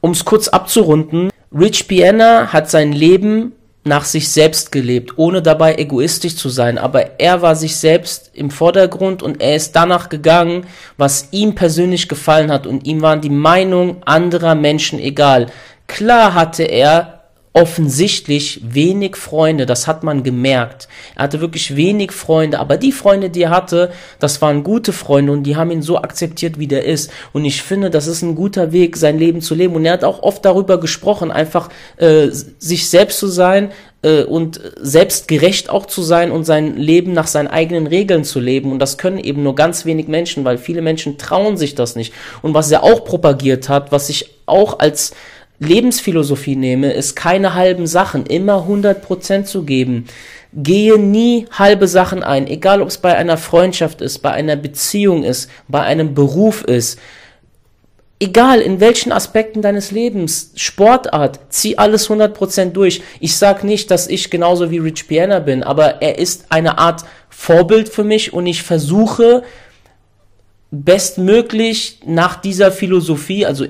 um es kurz abzurunden, Rich Piana hat sein Leben nach sich selbst gelebt, ohne dabei egoistisch zu sein, aber er war sich selbst im Vordergrund und er ist danach gegangen, was ihm persönlich gefallen hat und ihm waren die Meinungen anderer Menschen egal. Klar hatte er offensichtlich wenig Freunde, das hat man gemerkt. Er hatte wirklich wenig Freunde, aber die Freunde, die er hatte, das waren gute Freunde und die haben ihn so akzeptiert, wie der ist. Und ich finde, das ist ein guter Weg, sein Leben zu leben. Und er hat auch oft darüber gesprochen, einfach äh, sich selbst zu sein, äh, und selbstgerecht auch zu sein und sein Leben nach seinen eigenen Regeln zu leben. Und das können eben nur ganz wenig Menschen, weil viele Menschen trauen sich das nicht. Und was er auch propagiert hat, was ich auch als Lebensphilosophie nehme, ist keine halben Sachen, immer 100% zu geben. Gehe nie halbe Sachen ein, egal ob es bei einer Freundschaft ist, bei einer Beziehung ist, bei einem Beruf ist. Egal in welchen Aspekten deines Lebens, Sportart, zieh alles 100% durch. Ich sag nicht, dass ich genauso wie Rich Piana bin, aber er ist eine Art Vorbild für mich und ich versuche bestmöglich nach dieser Philosophie, also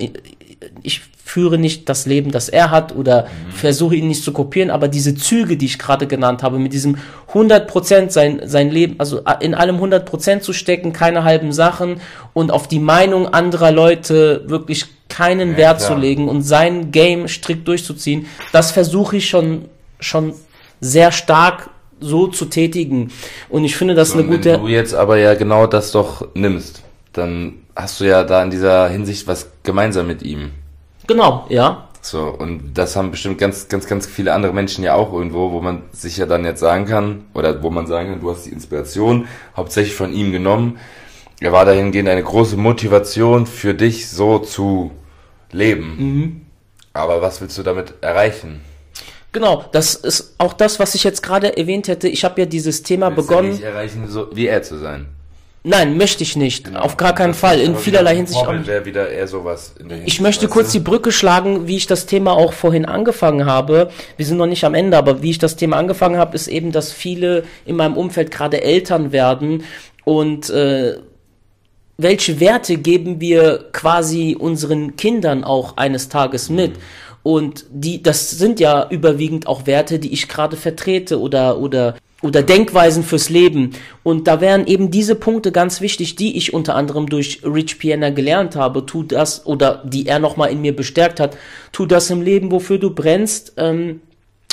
ich führe nicht das Leben, das er hat oder mhm. versuche ihn nicht zu kopieren, aber diese Züge, die ich gerade genannt habe, mit diesem 100% sein, sein Leben, also in allem 100% zu stecken, keine halben Sachen und auf die Meinung anderer Leute wirklich keinen ja, Wert klar. zu legen und sein Game strikt durchzuziehen, das versuche ich schon, schon sehr stark so zu tätigen. Und ich finde das so, eine gute. Wenn du jetzt aber ja genau das doch nimmst, dann hast du ja da in dieser Hinsicht was gemeinsam mit ihm. Genau, ja. So, und das haben bestimmt ganz, ganz, ganz viele andere Menschen ja auch irgendwo, wo man sich ja dann jetzt sagen kann, oder wo man sagen kann, du hast die Inspiration hauptsächlich von ihm genommen. Er war dahingehend eine große Motivation für dich, so zu leben. Mhm. Aber was willst du damit erreichen? Genau, das ist auch das, was ich jetzt gerade erwähnt hätte. Ich habe ja dieses Thema willst begonnen. Du nicht erreichen, so wie er zu sein. Nein, möchte ich nicht. Genau. Auf gar keinen Fall. In vielerlei Hinsicht. Nicht. wieder eher sowas ich möchte kurz die Brücke schlagen, wie ich das Thema auch vorhin angefangen habe. Wir sind noch nicht am Ende, aber wie ich das Thema angefangen habe, ist eben, dass viele in meinem Umfeld gerade Eltern werden und äh, welche Werte geben wir quasi unseren Kindern auch eines Tages mit? Mhm. Und die, das sind ja überwiegend auch Werte, die ich gerade vertrete oder, oder oder Denkweisen fürs Leben. Und da wären eben diese Punkte ganz wichtig, die ich unter anderem durch Rich Piana gelernt habe. Tu das, oder die er nochmal in mir bestärkt hat. Tu das im Leben, wofür du brennst. Ähm,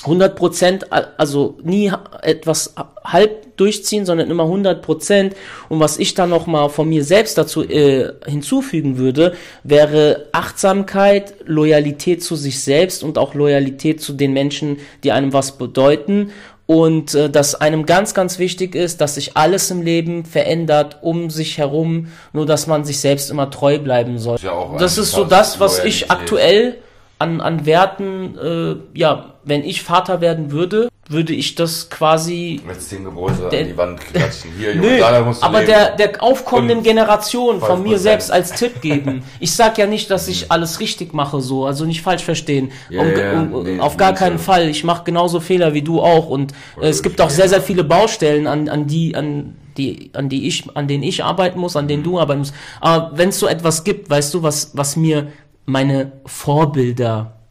100 Prozent, also nie etwas halb durchziehen, sondern immer 100 Prozent. Und was ich dann nochmal von mir selbst dazu äh, hinzufügen würde, wäre Achtsamkeit, Loyalität zu sich selbst und auch Loyalität zu den Menschen, die einem was bedeuten und äh, dass einem ganz, ganz wichtig ist, dass sich alles im Leben verändert um sich herum, nur dass man sich selbst immer treu bleiben soll. Ja das ist so das, was ich aktuell an, an Werten, äh, ja, wenn ich Vater werden würde, würde ich das quasi. Mit zehn Gebote der, an die Wand klatschen. Hier, [laughs] Junge, Nö, musst du aber der, der aufkommenden Generation von mir selbst als Tipp [laughs] geben. Ich sag ja nicht, dass ich alles richtig mache, so, also nicht falsch verstehen. Ja, um, ja, um, nee, auf gar keinen so. Fall. Ich mache genauso Fehler wie du auch. Und äh, es gibt auch sehr, sehr viele Baustellen, an, an die, an die, an die ich, an denen ich arbeiten muss, an denen du arbeiten musst. Aber wenn es so etwas gibt, weißt du, was, was mir meine Vorbilder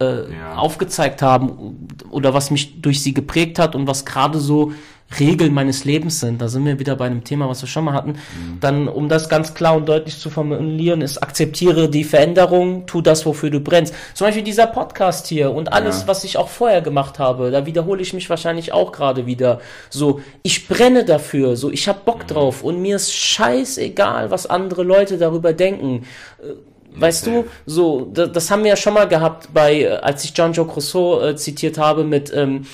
äh, ja. aufgezeigt haben oder was mich durch sie geprägt hat und was gerade so Regeln meines Lebens sind, da sind wir wieder bei einem Thema, was wir schon mal hatten, mhm. dann, um das ganz klar und deutlich zu formulieren, ist, akzeptiere die Veränderung, tu das, wofür du brennst. Zum Beispiel dieser Podcast hier und alles, ja. was ich auch vorher gemacht habe, da wiederhole ich mich wahrscheinlich auch gerade wieder. So, ich brenne dafür, so, ich hab Bock mhm. drauf und mir ist scheißegal, was andere Leute darüber denken äh, Weißt du, so, das, das, haben wir ja schon mal gehabt bei, äh, als ich John Joe Crusoe äh, zitiert habe mit, ähm,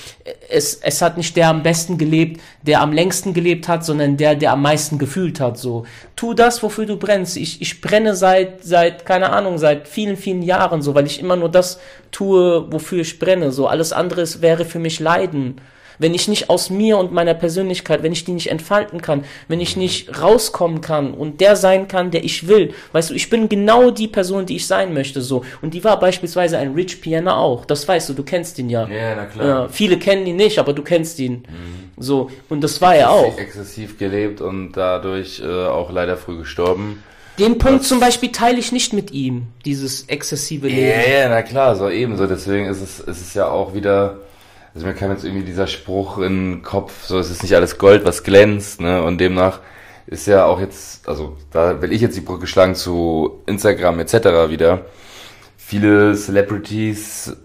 es, es hat nicht der am besten gelebt, der am längsten gelebt hat, sondern der, der am meisten gefühlt hat, so. Tu das, wofür du brennst. Ich, ich brenne seit, seit, keine Ahnung, seit vielen, vielen Jahren, so, weil ich immer nur das tue, wofür ich brenne, so. Alles andere wäre für mich Leiden wenn ich nicht aus mir und meiner Persönlichkeit, wenn ich die nicht entfalten kann, wenn ich nicht rauskommen kann und der sein kann, der ich will. Weißt du, ich bin genau die Person, die ich sein möchte, so. Und die war beispielsweise ein Rich Piano auch. Das weißt du, du kennst ihn ja. Ja, na klar. Äh, viele kennen ihn nicht, aber du kennst ihn. Mhm. So. Und das war er auch. Exzessiv gelebt und dadurch äh, auch leider früh gestorben. Den Punkt zum Beispiel teile ich nicht mit ihm, dieses exzessive Leben. Ja, ja, na klar, so ebenso. Deswegen ist es, ist es ja auch wieder also mir kam jetzt irgendwie dieser Spruch in den Kopf, so es ist nicht alles Gold, was glänzt, ne? Und demnach ist ja auch jetzt, also da will ich jetzt die Brücke schlagen zu Instagram etc. wieder. Viele Celebrities,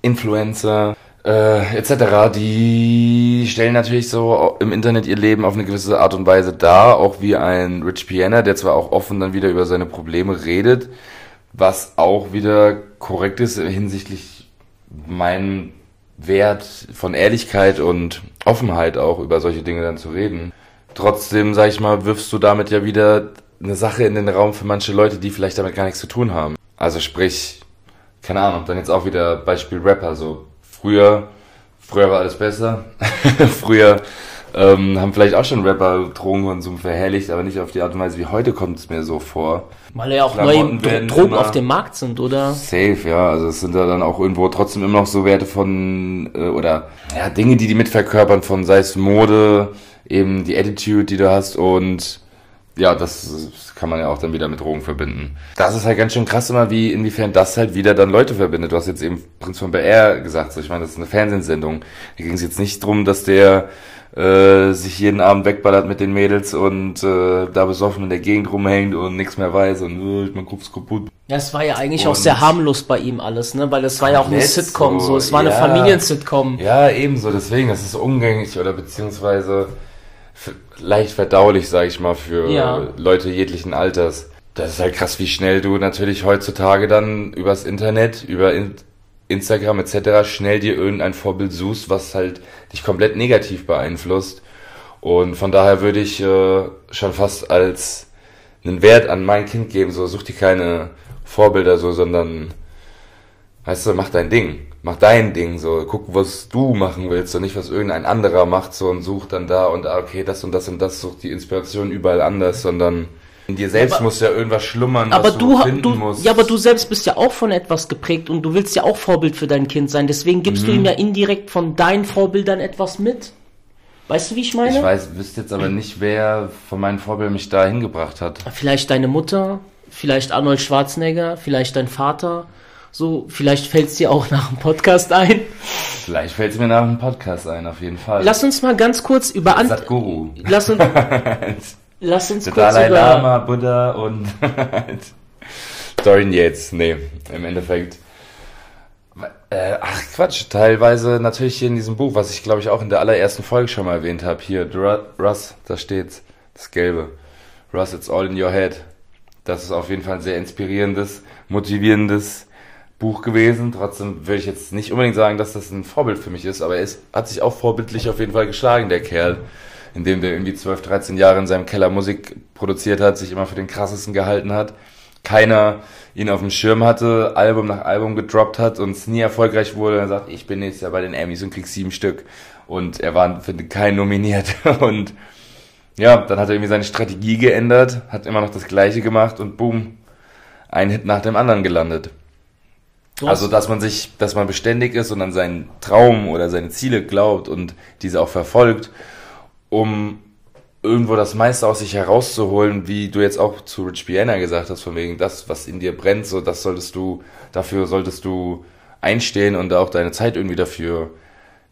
Influencer, äh, etc., die stellen natürlich so im Internet ihr Leben auf eine gewisse Art und Weise dar, auch wie ein Rich Piana, der zwar auch offen dann wieder über seine Probleme redet, was auch wieder korrekt ist hinsichtlich meinen Wert von Ehrlichkeit und Offenheit auch über solche Dinge dann zu reden. Trotzdem, sag ich mal, wirfst du damit ja wieder eine Sache in den Raum für manche Leute, die vielleicht damit gar nichts zu tun haben. Also sprich, keine Ahnung, dann jetzt auch wieder Beispiel Rapper, so früher, früher war alles besser. [laughs] früher ähm, haben vielleicht auch schon Rapper Drogenkonsum verherrlicht, aber nicht auf die Art und Weise wie heute kommt es mir so vor. Weil ja auch neue Drogen auf dem Markt sind, oder? Safe, ja. Also es sind da dann auch irgendwo trotzdem immer noch so Werte von, äh, oder ja, Dinge, die die mitverkörpern von, sei es Mode, eben die Attitude, die du hast und ja, das kann man ja auch dann wieder mit Drogen verbinden. Das ist halt ganz schön krass immer, wie inwiefern das halt wieder dann Leute verbindet. Du hast jetzt eben Prinz von BR gesagt, so ich meine, das ist eine Fernsehsendung. Hier ging es jetzt nicht drum, dass der äh, sich jeden Abend wegballert mit den Mädels und äh, da besoffen in der Gegend rumhängt und nichts mehr weiß und äh, man Kopf kaputt. Ja, es war ja eigentlich und auch sehr harmlos bei ihm alles, ne? Weil es war ja auch eine Sitcom, so, es war ja, eine Familiensitcom. Ja, ebenso, deswegen, das ist umgänglich oder beziehungsweise leicht verdaulich, sag ich mal, für ja. Leute jeglichen Alters. Das ist halt krass, wie schnell du natürlich heutzutage dann übers Internet, über Instagram etc. schnell dir irgendein Vorbild suchst, was halt dich komplett negativ beeinflusst. Und von daher würde ich äh, schon fast als einen Wert an mein Kind geben, so such dir keine Vorbilder so, sondern weißt du, mach dein Ding. Mach dein Ding, so, guck, was du machen willst und nicht, was irgendein anderer macht, so, und such dann da und da, okay, das und das und das, such die Inspiration überall anders, sondern in dir selbst aber, muss ja irgendwas schlummern, aber was du, finden du, musst. Ja, aber du selbst bist ja auch von etwas geprägt und du willst ja auch Vorbild für dein Kind sein. Deswegen gibst mhm. du ihm ja indirekt von deinen Vorbildern etwas mit. Weißt du, wie ich meine? Ich weiß, wüsste jetzt aber nicht, wer von meinen Vorbildern mich da hingebracht hat. Vielleicht deine Mutter, vielleicht Arnold Schwarzenegger, vielleicht dein Vater. So, vielleicht fällt es dir auch nach dem Podcast ein. Vielleicht fällt es mir nach dem Podcast ein, auf jeden Fall. Lass uns mal ganz kurz über Sadhguru. Lass uns [laughs] Lass uns Der kurz Dalai über... Lama, Buddha und [laughs] Dorian Yates. Nee, im Endeffekt. Äh, ach Quatsch, teilweise natürlich hier in diesem Buch, was ich glaube ich auch in der allerersten Folge schon mal erwähnt habe. Hier, Russ, da steht's, das Gelbe. Russ, it's all in your head. Das ist auf jeden Fall ein sehr inspirierendes, motivierendes Buch gewesen. Trotzdem würde ich jetzt nicht unbedingt sagen, dass das ein Vorbild für mich ist, aber er ist, hat sich auch vorbildlich auf jeden Fall geschlagen, der Kerl in dem der irgendwie 12, 13 Jahre in seinem Keller Musik produziert hat, sich immer für den krassesten gehalten hat, keiner ihn auf dem Schirm hatte, Album nach Album gedroppt hat und es nie erfolgreich wurde. Er sagt, ich bin nächstes Jahr bei den Emmys und krieg sieben Stück. Und er war für keinen nominiert. [laughs] Und ja, dann hat er irgendwie seine Strategie geändert, hat immer noch das Gleiche gemacht und boom, ein Hit nach dem anderen gelandet. Also, dass man sich, dass man beständig ist und an seinen Traum oder seine Ziele glaubt und diese auch verfolgt um irgendwo das meiste aus sich herauszuholen, wie du jetzt auch zu Rich Piana gesagt hast, von wegen das, was in dir brennt, so das solltest du, dafür solltest du einstehen und auch deine Zeit irgendwie dafür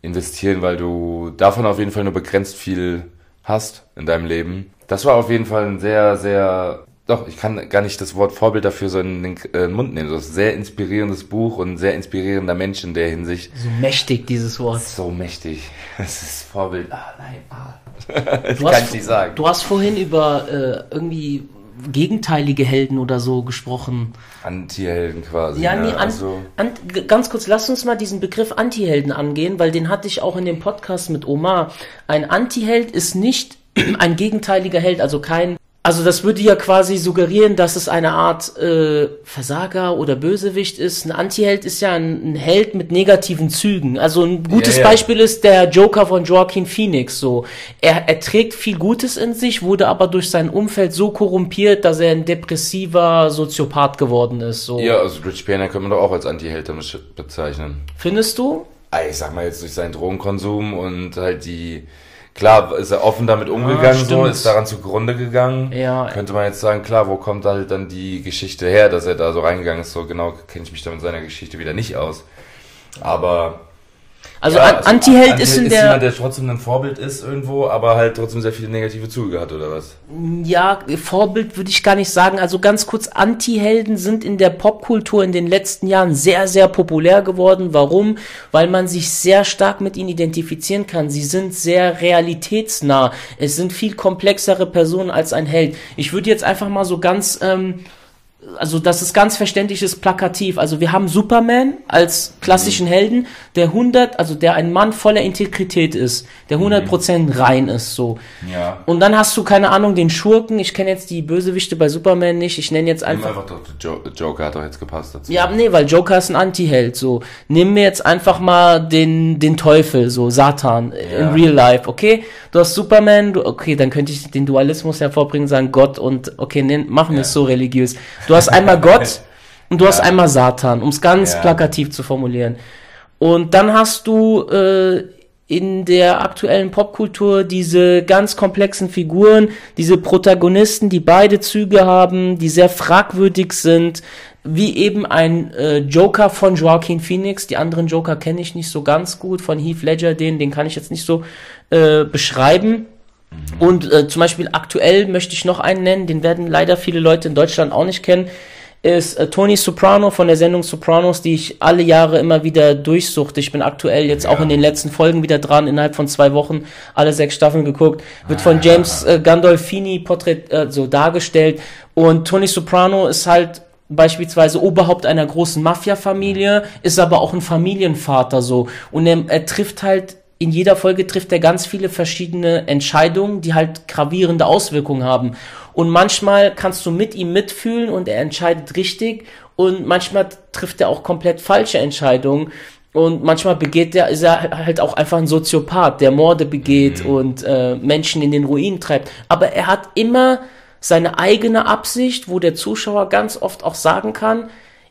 investieren, weil du davon auf jeden Fall nur begrenzt viel hast in deinem Leben. Das war auf jeden Fall ein sehr, sehr, doch, ich kann gar nicht das Wort Vorbild dafür so in den äh, Mund nehmen. Das ist ein sehr inspirierendes Buch und ein sehr inspirierender Mensch in der Hinsicht. So mächtig, dieses Wort. So mächtig. Das ist Vorbild. Ah, nein, ah. [laughs] das kann ich nicht sagen. Du hast vorhin über äh, irgendwie gegenteilige Helden oder so gesprochen. Anti-Helden quasi. Ja, nee, ne? an, also an, ganz kurz, lass uns mal diesen Begriff Anti-Helden angehen, weil den hatte ich auch in dem Podcast mit Omar. Ein Anti-Held ist nicht [clears throat] ein gegenteiliger Held, also kein also das würde ja quasi suggerieren, dass es eine Art äh, Versager oder Bösewicht ist. Ein Antiheld ist ja ein, ein Held mit negativen Zügen. Also ein gutes ja, ja. Beispiel ist der Joker von Joaquin Phoenix. So, er, er trägt viel Gutes in sich, wurde aber durch sein Umfeld so korrumpiert, dass er ein depressiver Soziopath geworden ist. So. Ja, also Rich Banner kann man doch auch als Antiheld bezeichnen. Findest du? Ich sag mal jetzt durch seinen Drogenkonsum und halt die Klar, ist er offen damit umgegangen, ja, so, ist daran zugrunde gegangen. Ja. Könnte man jetzt sagen, klar, wo kommt halt dann die Geschichte her, dass er da so reingegangen ist? So genau kenne ich mich da mit seiner Geschichte wieder nicht aus. Aber also, ja, also Anti-Held ist in ist der. jemand, der trotzdem ein Vorbild ist irgendwo, aber halt trotzdem sehr viele negative Züge hat, oder was? Ja, Vorbild würde ich gar nicht sagen. Also ganz kurz, Anti-Helden sind in der Popkultur in den letzten Jahren sehr, sehr populär geworden. Warum? Weil man sich sehr stark mit ihnen identifizieren kann. Sie sind sehr realitätsnah. Es sind viel komplexere Personen als ein Held. Ich würde jetzt einfach mal so ganz ähm, also das ist ganz verständlich, ist plakativ. Also wir haben Superman als klassischen mhm. Helden, der 100, also der ein Mann voller Integrität ist, der 100% mhm. rein ist, so. Ja. Und dann hast du, keine Ahnung, den Schurken, ich kenne jetzt die Bösewichte bei Superman nicht, ich nenne jetzt einfach... Nimm einfach doch, Joker hat doch jetzt gepasst dazu. Ja, nee, weil Joker ist ein Anti-Held, so. Nehmen wir jetzt einfach mal den, den Teufel, so, Satan, ja. in real life, okay? Du hast Superman, du, okay, dann könnte ich den Dualismus hervorbringen, sagen Gott und, okay, ne, machen wir ja. es so religiös. Du hast einmal Gott und du ja. hast einmal Satan, um es ganz ja. plakativ zu formulieren. Und dann hast du äh, in der aktuellen Popkultur diese ganz komplexen Figuren, diese Protagonisten, die beide Züge haben, die sehr fragwürdig sind, wie eben ein äh, Joker von Joaquin Phoenix. Die anderen Joker kenne ich nicht so ganz gut, von Heath Ledger, den, den kann ich jetzt nicht so äh, beschreiben. Mhm. Und äh, zum Beispiel aktuell möchte ich noch einen nennen, den werden leider viele Leute in Deutschland auch nicht kennen, ist äh, Tony Soprano von der Sendung Sopranos, die ich alle Jahre immer wieder durchsuchte. Ich bin aktuell jetzt ja. auch in den letzten Folgen wieder dran, innerhalb von zwei Wochen alle sechs Staffeln geguckt. Wird von ah. James äh, Gandolfini porträt äh, so dargestellt. Und Tony Soprano ist halt beispielsweise Oberhaupt einer großen Mafia-Familie, ist aber auch ein Familienvater so. Und er, er trifft halt in jeder Folge trifft er ganz viele verschiedene Entscheidungen, die halt gravierende Auswirkungen haben. Und manchmal kannst du mit ihm mitfühlen und er entscheidet richtig und manchmal trifft er auch komplett falsche Entscheidungen. Und manchmal begeht er, ist er halt auch einfach ein Soziopath, der Morde begeht mhm. und äh, Menschen in den Ruin treibt. Aber er hat immer seine eigene Absicht, wo der Zuschauer ganz oft auch sagen kann,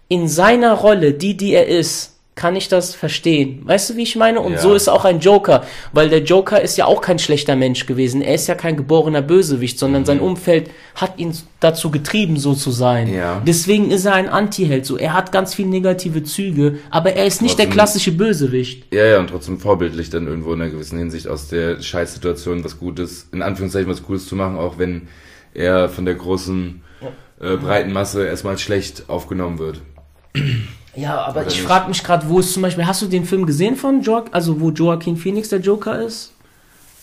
in seiner Rolle, die, die er ist, kann ich das verstehen. Weißt du, wie ich meine? Und ja. so ist auch ein Joker, weil der Joker ist ja auch kein schlechter Mensch gewesen. Er ist ja kein geborener Bösewicht, sondern mhm. sein Umfeld hat ihn dazu getrieben, so zu sein. Ja. Deswegen ist er ein Antiheld. So, er hat ganz viele negative Züge, aber er ist nicht trotzdem, der klassische Bösewicht. Ja, ja, und trotzdem vorbildlich dann irgendwo in einer gewissen Hinsicht aus der Scheißsituation was Gutes, in Anführungszeichen was Gutes zu machen, auch wenn er von der großen äh, breiten Masse erstmal schlecht aufgenommen wird. Ja, aber Oder ich frage mich gerade, wo ist zum Beispiel, hast du den Film gesehen von Joaquin, also wo Joaquin Phoenix der Joker ist?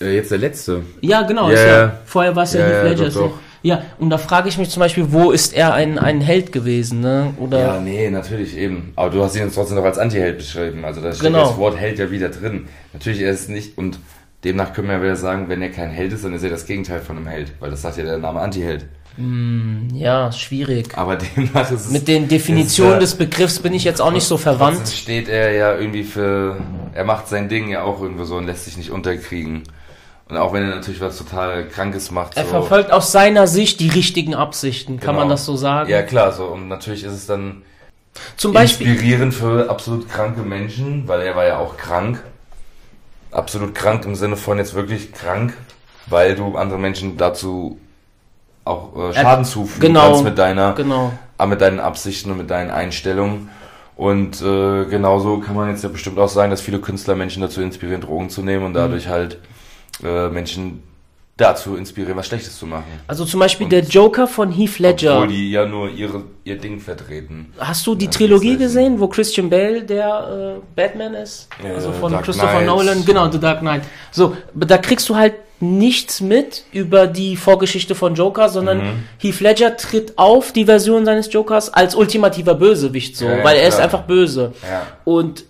Äh, jetzt der letzte. Ja, genau. Ja, ja, vorher war es ja, ja Heath Ledger. Doch, doch. Ja, und da frage ich mich zum Beispiel, wo ist er ein, ein Held gewesen, ne? Oder ja, nee, natürlich eben. Aber du hast ihn uns trotzdem noch als Anti-Held beschrieben. Also da steht genau. das Wort Held ja wieder drin. Natürlich er ist nicht, und demnach können wir ja wieder sagen, wenn er kein Held ist, dann ist er das Gegenteil von einem Held. Weil das sagt ja der Name Anti-Held. Hm, ja, schwierig. Aber demnach [laughs] ist es, Mit den Definitionen des Begriffs bin ich jetzt auch nicht so verwandt. steht er ja irgendwie für, er macht sein Ding ja auch irgendwo so und lässt sich nicht unterkriegen. Und auch wenn er natürlich was total Krankes macht. Er so verfolgt aus seiner Sicht die richtigen Absichten, kann genau. man das so sagen? Ja, klar, so. Und natürlich ist es dann Zum Beispiel, inspirierend für absolut kranke Menschen, weil er war ja auch krank. Absolut krank im Sinne von jetzt wirklich krank, weil du andere Menschen dazu auch äh, Schaden zufügen genau, kannst mit deiner, genau. mit deinen Absichten und mit deinen Einstellungen. Und äh, genauso kann man jetzt ja bestimmt auch sagen, dass viele Künstler Menschen dazu inspirieren, Drogen zu nehmen und dadurch halt äh, Menschen dazu inspirieren, was Schlechtes zu machen. Also zum Beispiel der Joker von Heath Ledger. Obwohl die ja nur ihre, ihr Ding vertreten. Hast du die Ja, Trilogie gesehen, wo Christian Bale der äh, Batman ist? Äh, also von Dark Christopher Knight. Nolan, genau, The Dark Knight. So, da kriegst du halt nichts mit über die Vorgeschichte von Joker, sondern Mhm. Heath Ledger tritt auf, die Version seines Jokers, als ultimativer Bösewicht so, Ja, ja, weil er ist einfach böse. Ja. Und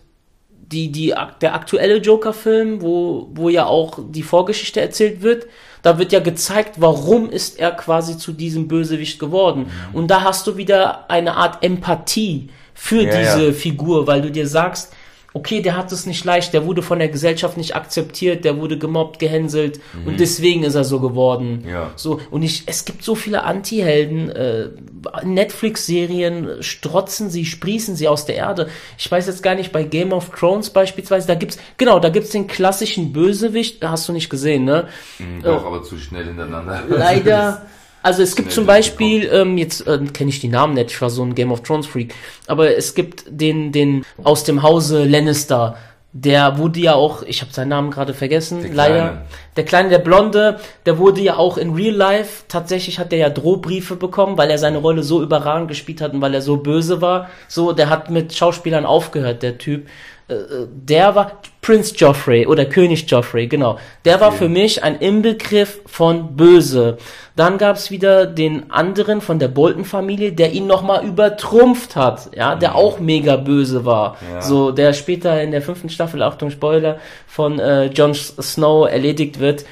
die, die, der aktuelle Joker-Film, wo, wo ja auch die Vorgeschichte erzählt wird, da wird ja gezeigt, warum ist er quasi zu diesem Bösewicht geworden. Mhm. Und da hast du wieder eine Art Empathie für Ja, diese ja. Figur, weil du dir sagst, okay, der hat es nicht leicht, der wurde von der Gesellschaft nicht akzeptiert, der wurde gemobbt, gehänselt und deswegen ist er so geworden. Mhm. Ja. So, und ich, es gibt so viele Anti-Helden, äh, Netflix-Serien strotzen sie, sprießen sie aus der Erde. Ich weiß jetzt gar nicht, bei Game of Thrones beispielsweise, da gibt's, genau, da gibt's den klassischen Bösewicht, hast du nicht gesehen, ne? Mhm, Doch, aber zu schnell hintereinander. Leider. [laughs] Also es gibt zum Beispiel, ähm, jetzt äh, kenne ich die Namen nicht, ich war so ein Game of Thrones Freak, aber es gibt den, den aus dem Hause Lannister, der wurde ja auch, ich habe seinen Namen gerade vergessen, Der leider. Kleine. Der kleine, der Blonde, der wurde ja auch in Real Life, tatsächlich hat der ja Drohbriefe bekommen, weil er seine Rolle so überragend gespielt hat und weil er so böse war. So, der hat mit Schauspielern aufgehört, der Typ. Äh, äh, Der war Prince Joffrey oder König Joffrey, genau. Der war Okay. für mich ein Inbegriff von böse. Dann gab's wieder den anderen von der Bolton-Familie, der ihn nochmal übertrumpft hat, ja, der auch mega böse war. Ja. So, der später in der fünften Staffel, Achtung Spoiler, von äh, Jon Snow erledigt wird.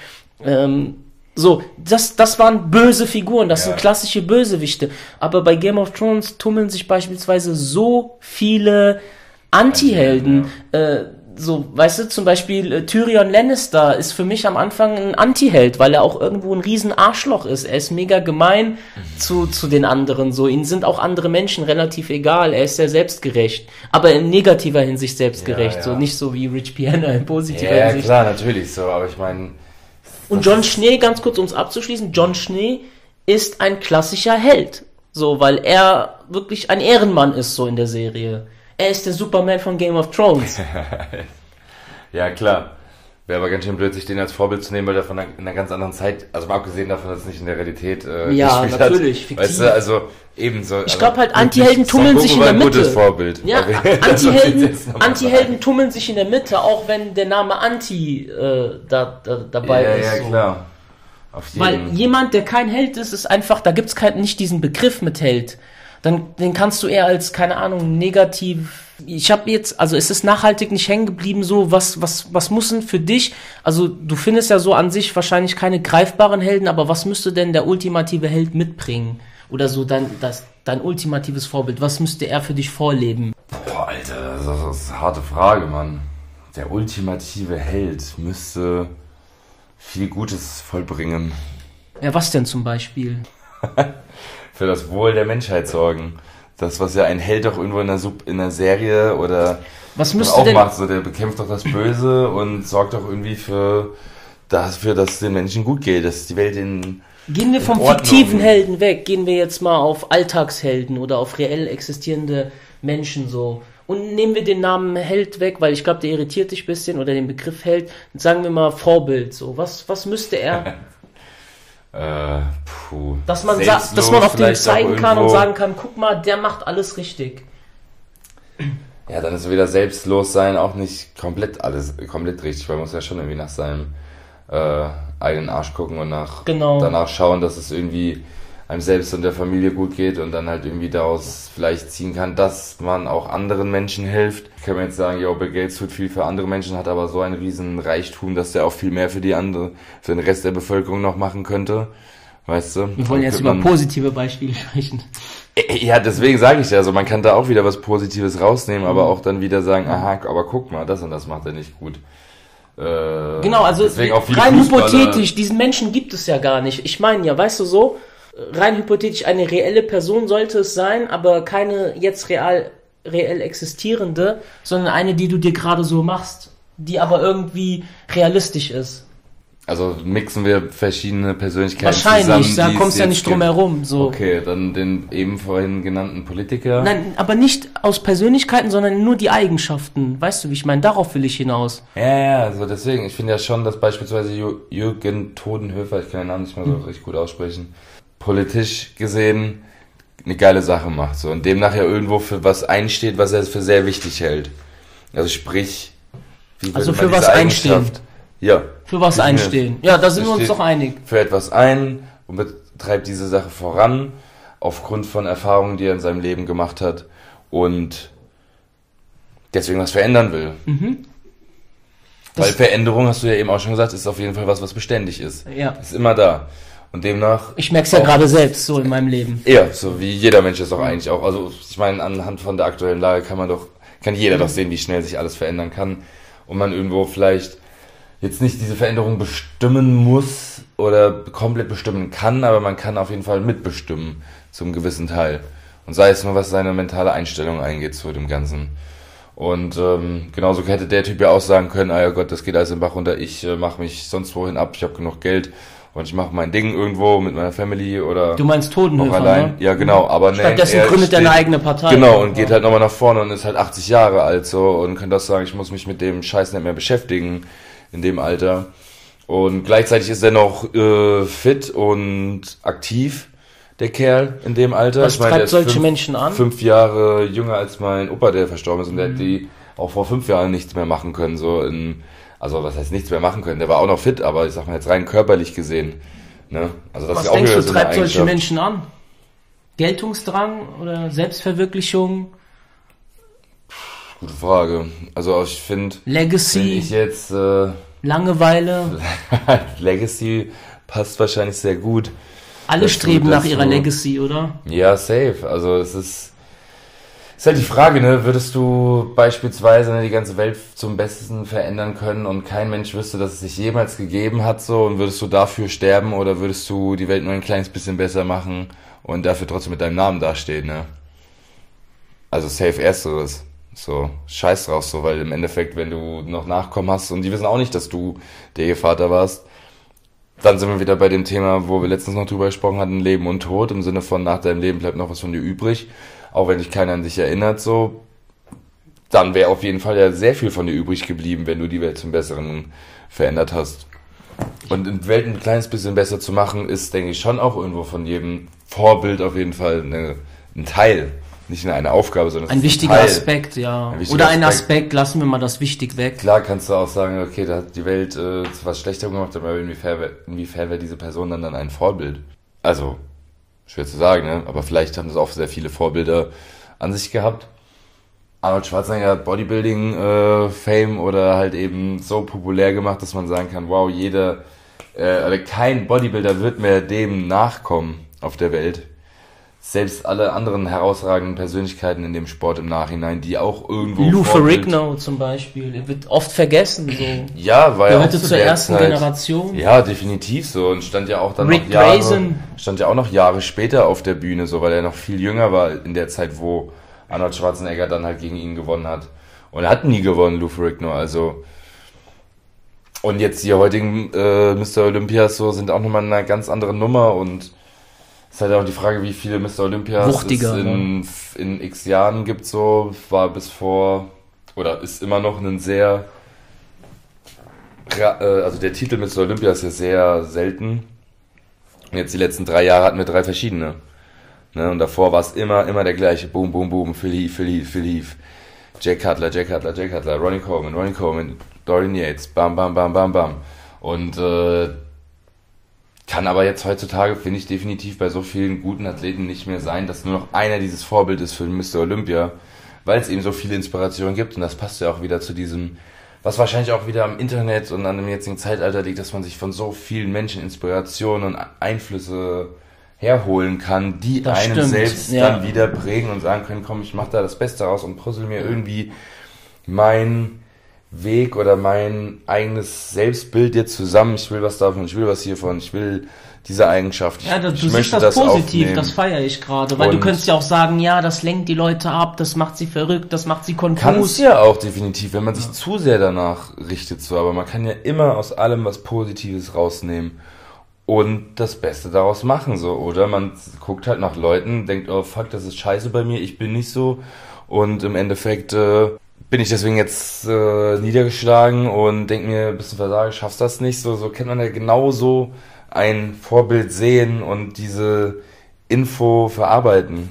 Ähm, so, das, das waren böse Figuren, das Ja. sind klassische Bösewichte. Aber bei Game of Thrones tummeln sich beispielsweise so viele Anti-Helden. Äh, so, weißt du, zum Beispiel äh, Tyrion Lannister ist für mich am Anfang ein Anti-Held, weil er auch irgendwo ein riesen Arschloch ist. Er ist mega gemein zu, zu den anderen. So, ihnen sind auch andere Menschen relativ egal. Er ist sehr selbstgerecht. Aber in negativer Hinsicht selbstgerecht. Ja, So, ja. nicht so wie Rich Piana in positiver Ja, Hinsicht. klar, natürlich so, aber ich meine, Und John Schnee, ganz kurz, um es abzuschließen, John Schnee ist ein klassischer Held. So, weil er wirklich ein Ehrenmann ist, so in der Serie. Er ist der Superman von Game of Thrones. [laughs] ja klar. Wäre aber ganz schön blöd, sich den als Vorbild zu nehmen, weil der von einer, in einer ganz anderen Zeit, also mal abgesehen davon, dass es nicht in der Realität äh, Ja, gespielt natürlich, hat. Weißt du, also ebenso. Ich glaub halt, Anti-Helden tummeln sich in der ein Mitte. gutes Vorbild. Ja, [laughs] Anti-Helden, Anti-Helden tummeln sich in der Mitte, auch wenn der Name Anti äh, da, da, dabei Ja, ist. ja, so. klar. Weil jemand, der kein Held ist, ist einfach, da gibt's kein, nicht diesen Begriff mit Held. Dann, den kannst du eher als, keine Ahnung, negativ. Ich habe jetzt, also es ist nachhaltig nicht hängen geblieben, so, was, was, was muss denn für dich, also du findest ja so an sich wahrscheinlich keine greifbaren Helden, aber was müsste denn der ultimative Held mitbringen? Oder so dein, das, dein ultimatives Vorbild, was müsste er für dich vorleben? Boah, Alter, das ist eine harte Frage, Mann. Der ultimative Held müsste viel Gutes vollbringen. Ja, was denn zum Beispiel? [laughs] Für das Wohl der Menschheit sorgen. Das, was ja ein Held doch irgendwo in der, Sub in der Serie oder Was auch denn, macht, so der bekämpft doch das Böse und sorgt doch irgendwie für dafür, dass es den Menschen gut geht, dass die Welt in Gehen wir vom Ordnung. fiktiven Helden weg, gehen wir jetzt mal auf Alltagshelden oder auf reell existierende Menschen so. Und nehmen wir den Namen Held weg, weil ich glaube, der irritiert dich ein bisschen, oder den Begriff Held. Sagen wir mal Vorbild, so. Was, was müsste er, [laughs] äh, puh, dass man, dass man auf den zeigen kann und sagen kann, guck mal, der macht alles richtig. Ja, dann ist wieder selbstlos sein auch nicht komplett alles komplett richtig, weil man muss ja schon irgendwie nach seinem äh, eigenen Arsch gucken und nach Genau. danach schauen, dass es irgendwie einem selbst und der Familie gut geht und dann halt irgendwie daraus vielleicht ziehen kann, dass man auch anderen Menschen hilft. Ich kann mir jetzt sagen, ja, Bill Gates tut viel für andere Menschen, hat aber so einen riesen Reichtum, dass der auch viel mehr für die andere, für den Rest der Bevölkerung noch machen könnte. Weißt du? Wir wollen jetzt über man- positive Beispiele sprechen. ja, deswegen sage ich ja, also man kann da auch wieder was Positives rausnehmen, aber auch dann wieder sagen, aha, aber guck mal, das und das macht er nicht gut. Äh, Genau, also viele rein Fußballer- hypothetisch, diesen Menschen gibt es ja gar nicht. Ich meine ja, weißt du so, rein hypothetisch eine reelle Person sollte es sein, aber keine jetzt real reell existierende, sondern eine, die du dir gerade so machst, die aber irgendwie realistisch ist. Also mixen wir verschiedene Persönlichkeiten Wahrscheinlich, zusammen. da die es kommst du ja nicht drum gibt. herum. So. Okay, dann den eben vorhin genannten Politiker. Nein, aber nicht aus Persönlichkeiten, sondern nur die Eigenschaften. Weißt du, wie ich meine? Darauf will ich hinaus. Ja, ja, also deswegen, ich finde ja schon, dass beispielsweise Jü- Jürgen Todenhöfer, ich kann den Namen nicht mehr so Hm. richtig gut aussprechen, politisch gesehen eine geile Sache macht. So, und demnach ja irgendwo für was einsteht, was er für sehr wichtig hält. Also sprich, wie Also für was einstehen. Ja. Für was einstehen. Ja, da sind wir uns doch einig. Für etwas ein und betreibt diese Sache voran, aufgrund von Erfahrungen, die er in seinem Leben gemacht hat und deswegen was verändern will. Mhm. Weil Veränderung, hast du ja eben auch schon gesagt, ist auf jeden Fall was, was beständig ist. Ja. Ist immer da. Und demnach, Ich merke es ja gerade selbst so in meinem Leben. ja, so wie jeder Mensch ist auch eigentlich auch. Also ich meine, anhand von der aktuellen Lage kann man doch, kann jeder doch sehen, wie schnell sich alles verändern kann. Und man irgendwo vielleicht jetzt nicht diese Veränderung bestimmen muss oder komplett bestimmen kann, aber man kann auf jeden Fall mitbestimmen zum gewissen Teil. Und sei es nur, was seine mentale Einstellung eingeht zu dem Ganzen. Und ähm, genauso hätte der Typ ja auch sagen können, ah ja Gott, das geht alles im Bach runter, ich äh, mache mich sonst wohin ab, ich habe genug Geld und ich mache mein Ding irgendwo mit meiner Family oder Du meinst Totenhöfer, allein. ne? Ja, genau, aber nee, Stattdessen er gründet er eine eigene Partei. Genau, und geht halt nochmal nach vorne und ist halt 80 Jahre alt so und kann das sagen, ich muss mich mit dem Scheiß nicht mehr beschäftigen in dem Alter. Und gleichzeitig ist er noch äh, fit und aktiv, der Kerl in dem Alter. Was Ich meine, treibt ist solche fünf, Menschen an? fünf Jahre jünger als mein Opa, der verstorben ist und der Mhm. hat die auch vor fünf Jahren nichts mehr machen können. So in, also was heißt nichts mehr machen können? Der war auch noch fit, aber ich sag mal jetzt rein körperlich gesehen. Ne? Also das Was ist auch denkst du, so treibt solche. Menschen an? Geltungsdrang oder Selbstverwirklichung? Gute Frage. Also ich finde, Legacy? ich jetzt äh, Langeweile? [laughs] Legacy passt wahrscheinlich sehr gut. Alle streben nach ihrer. Legacy, oder? Ja, safe. Also es ist, ist halt die Frage, ne? Würdest du beispielsweise ne, die ganze Welt zum Besten verändern können und kein Mensch wüsste, dass es sich jemals gegeben hat so und würdest du dafür sterben oder würdest du die Welt nur ein kleines bisschen besser machen und dafür trotzdem mit deinem Namen dastehen, ne? Also safe ersteres. So, scheiß drauf so, weil im Endeffekt, wenn du noch Nachkommen hast und die wissen auch nicht, dass du der ihr Vater warst, dann sind wir wieder bei dem Thema, wo wir letztens noch drüber gesprochen hatten, Leben und Tod, im Sinne von nach deinem Leben bleibt noch was von dir übrig, auch wenn dich keiner an dich erinnert, so, dann wäre auf jeden Fall ja sehr viel von dir übrig geblieben, wenn du die Welt zum Besseren verändert hast. Und die Welt ein kleines bisschen besser zu machen, ist, denke ich, schon auch irgendwo von jedem Vorbild auf jeden Fall eine, ein Teil. Nicht nur eine Aufgabe, sondern Ein wichtiger Teil. Aspekt, ja. Ein wichtiger Oder ein Aspekt. Aspekt, lassen wir mal das wichtig weg. Klar kannst du auch sagen, okay, da hat die Welt äh, was schlechter gemacht, aber inwiefern, inwiefern wäre diese Person dann, dann ein Vorbild? Also, schwer zu sagen, ne? aber vielleicht haben das auch sehr viele Vorbilder an sich gehabt. Arnold Schwarzenegger hat Bodybuilding äh, oder halt eben so populär gemacht, dass man sagen kann, wow, jeder, äh, oder kein Bodybuilder wird mehr dem nachkommen auf der Welt. Selbst alle anderen herausragenden Persönlichkeiten in dem Sport im Nachhinein, die auch irgendwo Lou Ferrigno zum Beispiel, er wird oft vergessen, so. Ja, ja auch Gehörte zu zur ersten Zeit. Generation. Ja, definitiv so und stand ja auch dann Rick noch Jahre, Grayson. stand ja auch noch Jahre später auf der Bühne, so weil er noch viel jünger war in der Zeit, wo Arnold Schwarzenegger dann halt gegen ihn gewonnen hat. Und er hat nie gewonnen, Lou Ferrigno, also und jetzt die heutigen äh, Mr. Olympias so sind auch nochmal eine ganz andere Nummer und ist halt auch die Frage, wie viele Mr. Olympias Wuchtiger, es in, in x Jahren gibt so, war bis vor oder ist immer noch ein sehr äh, also der Titel Mr. Olympia ist ja sehr selten. Jetzt die letzten drei Jahre hatten wir drei verschiedene. Ne? Und davor war es immer, immer der gleiche. Boom, boom, boom, Phil Heath, Phil Heath, Phil Heath. Jack Cutler, Jack Cutler, Jack Cutler, Ronnie Coleman, Ronnie Coleman, Dorian Yates, bam, bam, bam, bam, bam. Und äh, kann aber jetzt heutzutage, finde ich, definitiv bei so vielen guten Athleten nicht mehr sein, dass nur noch einer dieses Vorbild ist für den Mr. Olympia, weil es eben so viele Inspirationen gibt. Und das passt ja auch wieder zu diesem, was wahrscheinlich auch wieder am Internet und an dem jetzigen Zeitalter liegt, dass man sich von so vielen Menschen Inspirationen und Einflüsse herholen kann, die Das einen stimmt, selbst ja. dann wieder prägen und sagen können, komm, ich mach da das Beste raus und puzzle mir irgendwie mein Weg oder mein eigenes Selbstbild jetzt zusammen. Ich will was davon, ich will was hiervon, ich will diese Eigenschaft. Ja, du ich siehst das, das positiv, aufnehmen. das feiere ich gerade, weil Und du könntest ja auch sagen, ja, das lenkt die Leute ab, das macht sie verrückt, das macht sie konfus. Kannst ja auch definitiv, wenn man sich ja. zu sehr danach richtet, so, aber man kann ja immer aus allem was Positives rausnehmen und das Beste daraus machen, so, oder? Man guckt halt nach Leuten, denkt, oh fuck, das ist scheiße bei mir, ich bin nicht so und im Endeffekt äh, bin ich deswegen jetzt äh, niedergeschlagen und denke mir, bist du Versager, schaffst das nicht, so, so kennt man ja genauso ein Vorbild sehen und diese Info verarbeiten.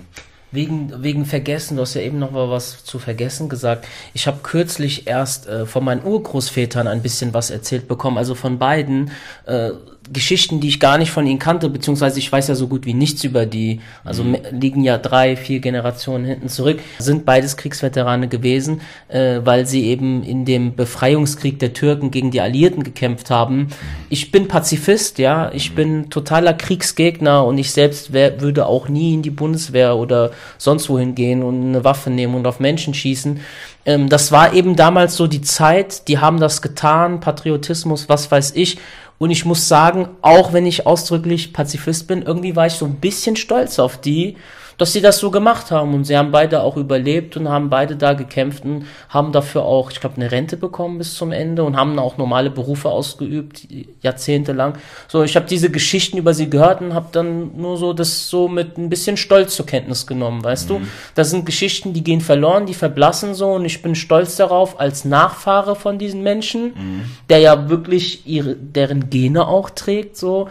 Wegen, wegen Vergessen, du hast ja eben noch mal was zu Vergessen gesagt. Ich habe kürzlich erst äh, von meinen Urgroßvätern ein bisschen was erzählt bekommen, also von beiden. Äh, Geschichten, die ich gar nicht von ihnen kannte, beziehungsweise ich weiß ja so gut wie nichts über die, also mhm. liegen ja drei, vier Generationen hinten zurück, sind beides Kriegsveterane gewesen, äh, weil sie eben in dem Befreiungskrieg der Türken gegen die Alliierten gekämpft haben. Ich bin Pazifist, ja, ich mhm. bin totaler Kriegsgegner und ich selbst wär, würde auch nie in die Bundeswehr oder sonst wohin gehen und eine Waffe nehmen und auf Menschen schießen. Ähm, das war eben damals so die Zeit, die haben das getan, Patriotismus, was weiß ich. Und ich muss sagen, auch wenn ich ausdrücklich Pazifist bin, irgendwie war ich so ein bisschen stolz auf die, dass sie das so gemacht haben. Und sie haben beide auch überlebt und haben beide da gekämpft und haben dafür auch, ich glaube, eine Rente bekommen bis zum Ende und haben auch normale Berufe ausgeübt, jahrzehntelang. So, ich habe diese Geschichten über sie gehört und habe dann nur so das so mit ein bisschen Stolz zur Kenntnis genommen, weißt mhm. du? Das sind Geschichten, die gehen verloren, die verblassen so und ich bin stolz darauf, als Nachfahre von diesen Menschen, mhm. der ja wirklich ihre, deren Gene auch trägt, so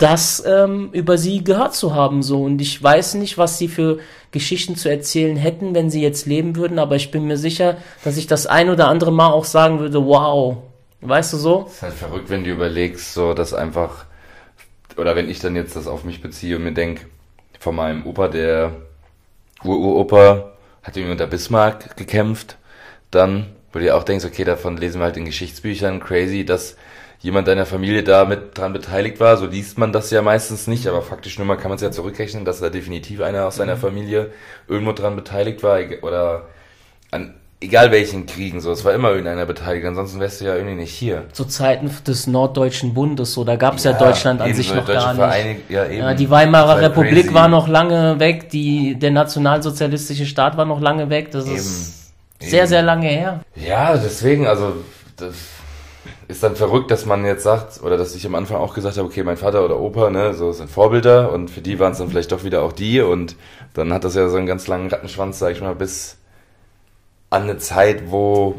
das ähm, über sie gehört zu haben so und ich weiß nicht, was sie für Geschichten zu erzählen hätten, wenn sie jetzt leben würden, aber ich bin mir sicher, dass ich das ein oder andere Mal auch sagen würde, wow, weißt du so? Es ist halt verrückt, wenn du überlegst, so dass einfach oder wenn ich dann jetzt das auf mich beziehe und mir denke, von meinem Opa, der Uropa hat irgendwie unter Bismarck gekämpft, dann, du dir auch denkst, okay, davon lesen wir halt in Geschichtsbüchern, crazy, dass jemand deiner Familie da mit dran beteiligt war. So liest man das ja meistens nicht, aber faktisch nur mal kann man es ja zurückrechnen, dass da definitiv einer aus seiner mhm. Familie irgendwo dran beteiligt war oder an egal welchen Kriegen, so, es war immer irgendeiner beteiligt, ansonsten wärst du ja irgendwie nicht hier. Zu Zeiten des Norddeutschen Bundes, so, da gab es ja, ja, Deutschland an sich noch gar nicht. ja, eben. Ja, die Weimarer Republik crazy. war noch lange weg, die, der nationalsozialistische Staat war noch lange weg, das eben. ist eben. sehr, sehr lange her. Ja, deswegen, also, das, ist dann verrückt, dass man jetzt sagt, oder dass ich am Anfang auch gesagt habe, okay, mein Vater oder Opa, ne, so sind Vorbilder und für die waren es dann vielleicht doch wieder auch die und dann hat das ja so einen ganz langen Rattenschwanz, sag ich mal, bis an eine Zeit, wo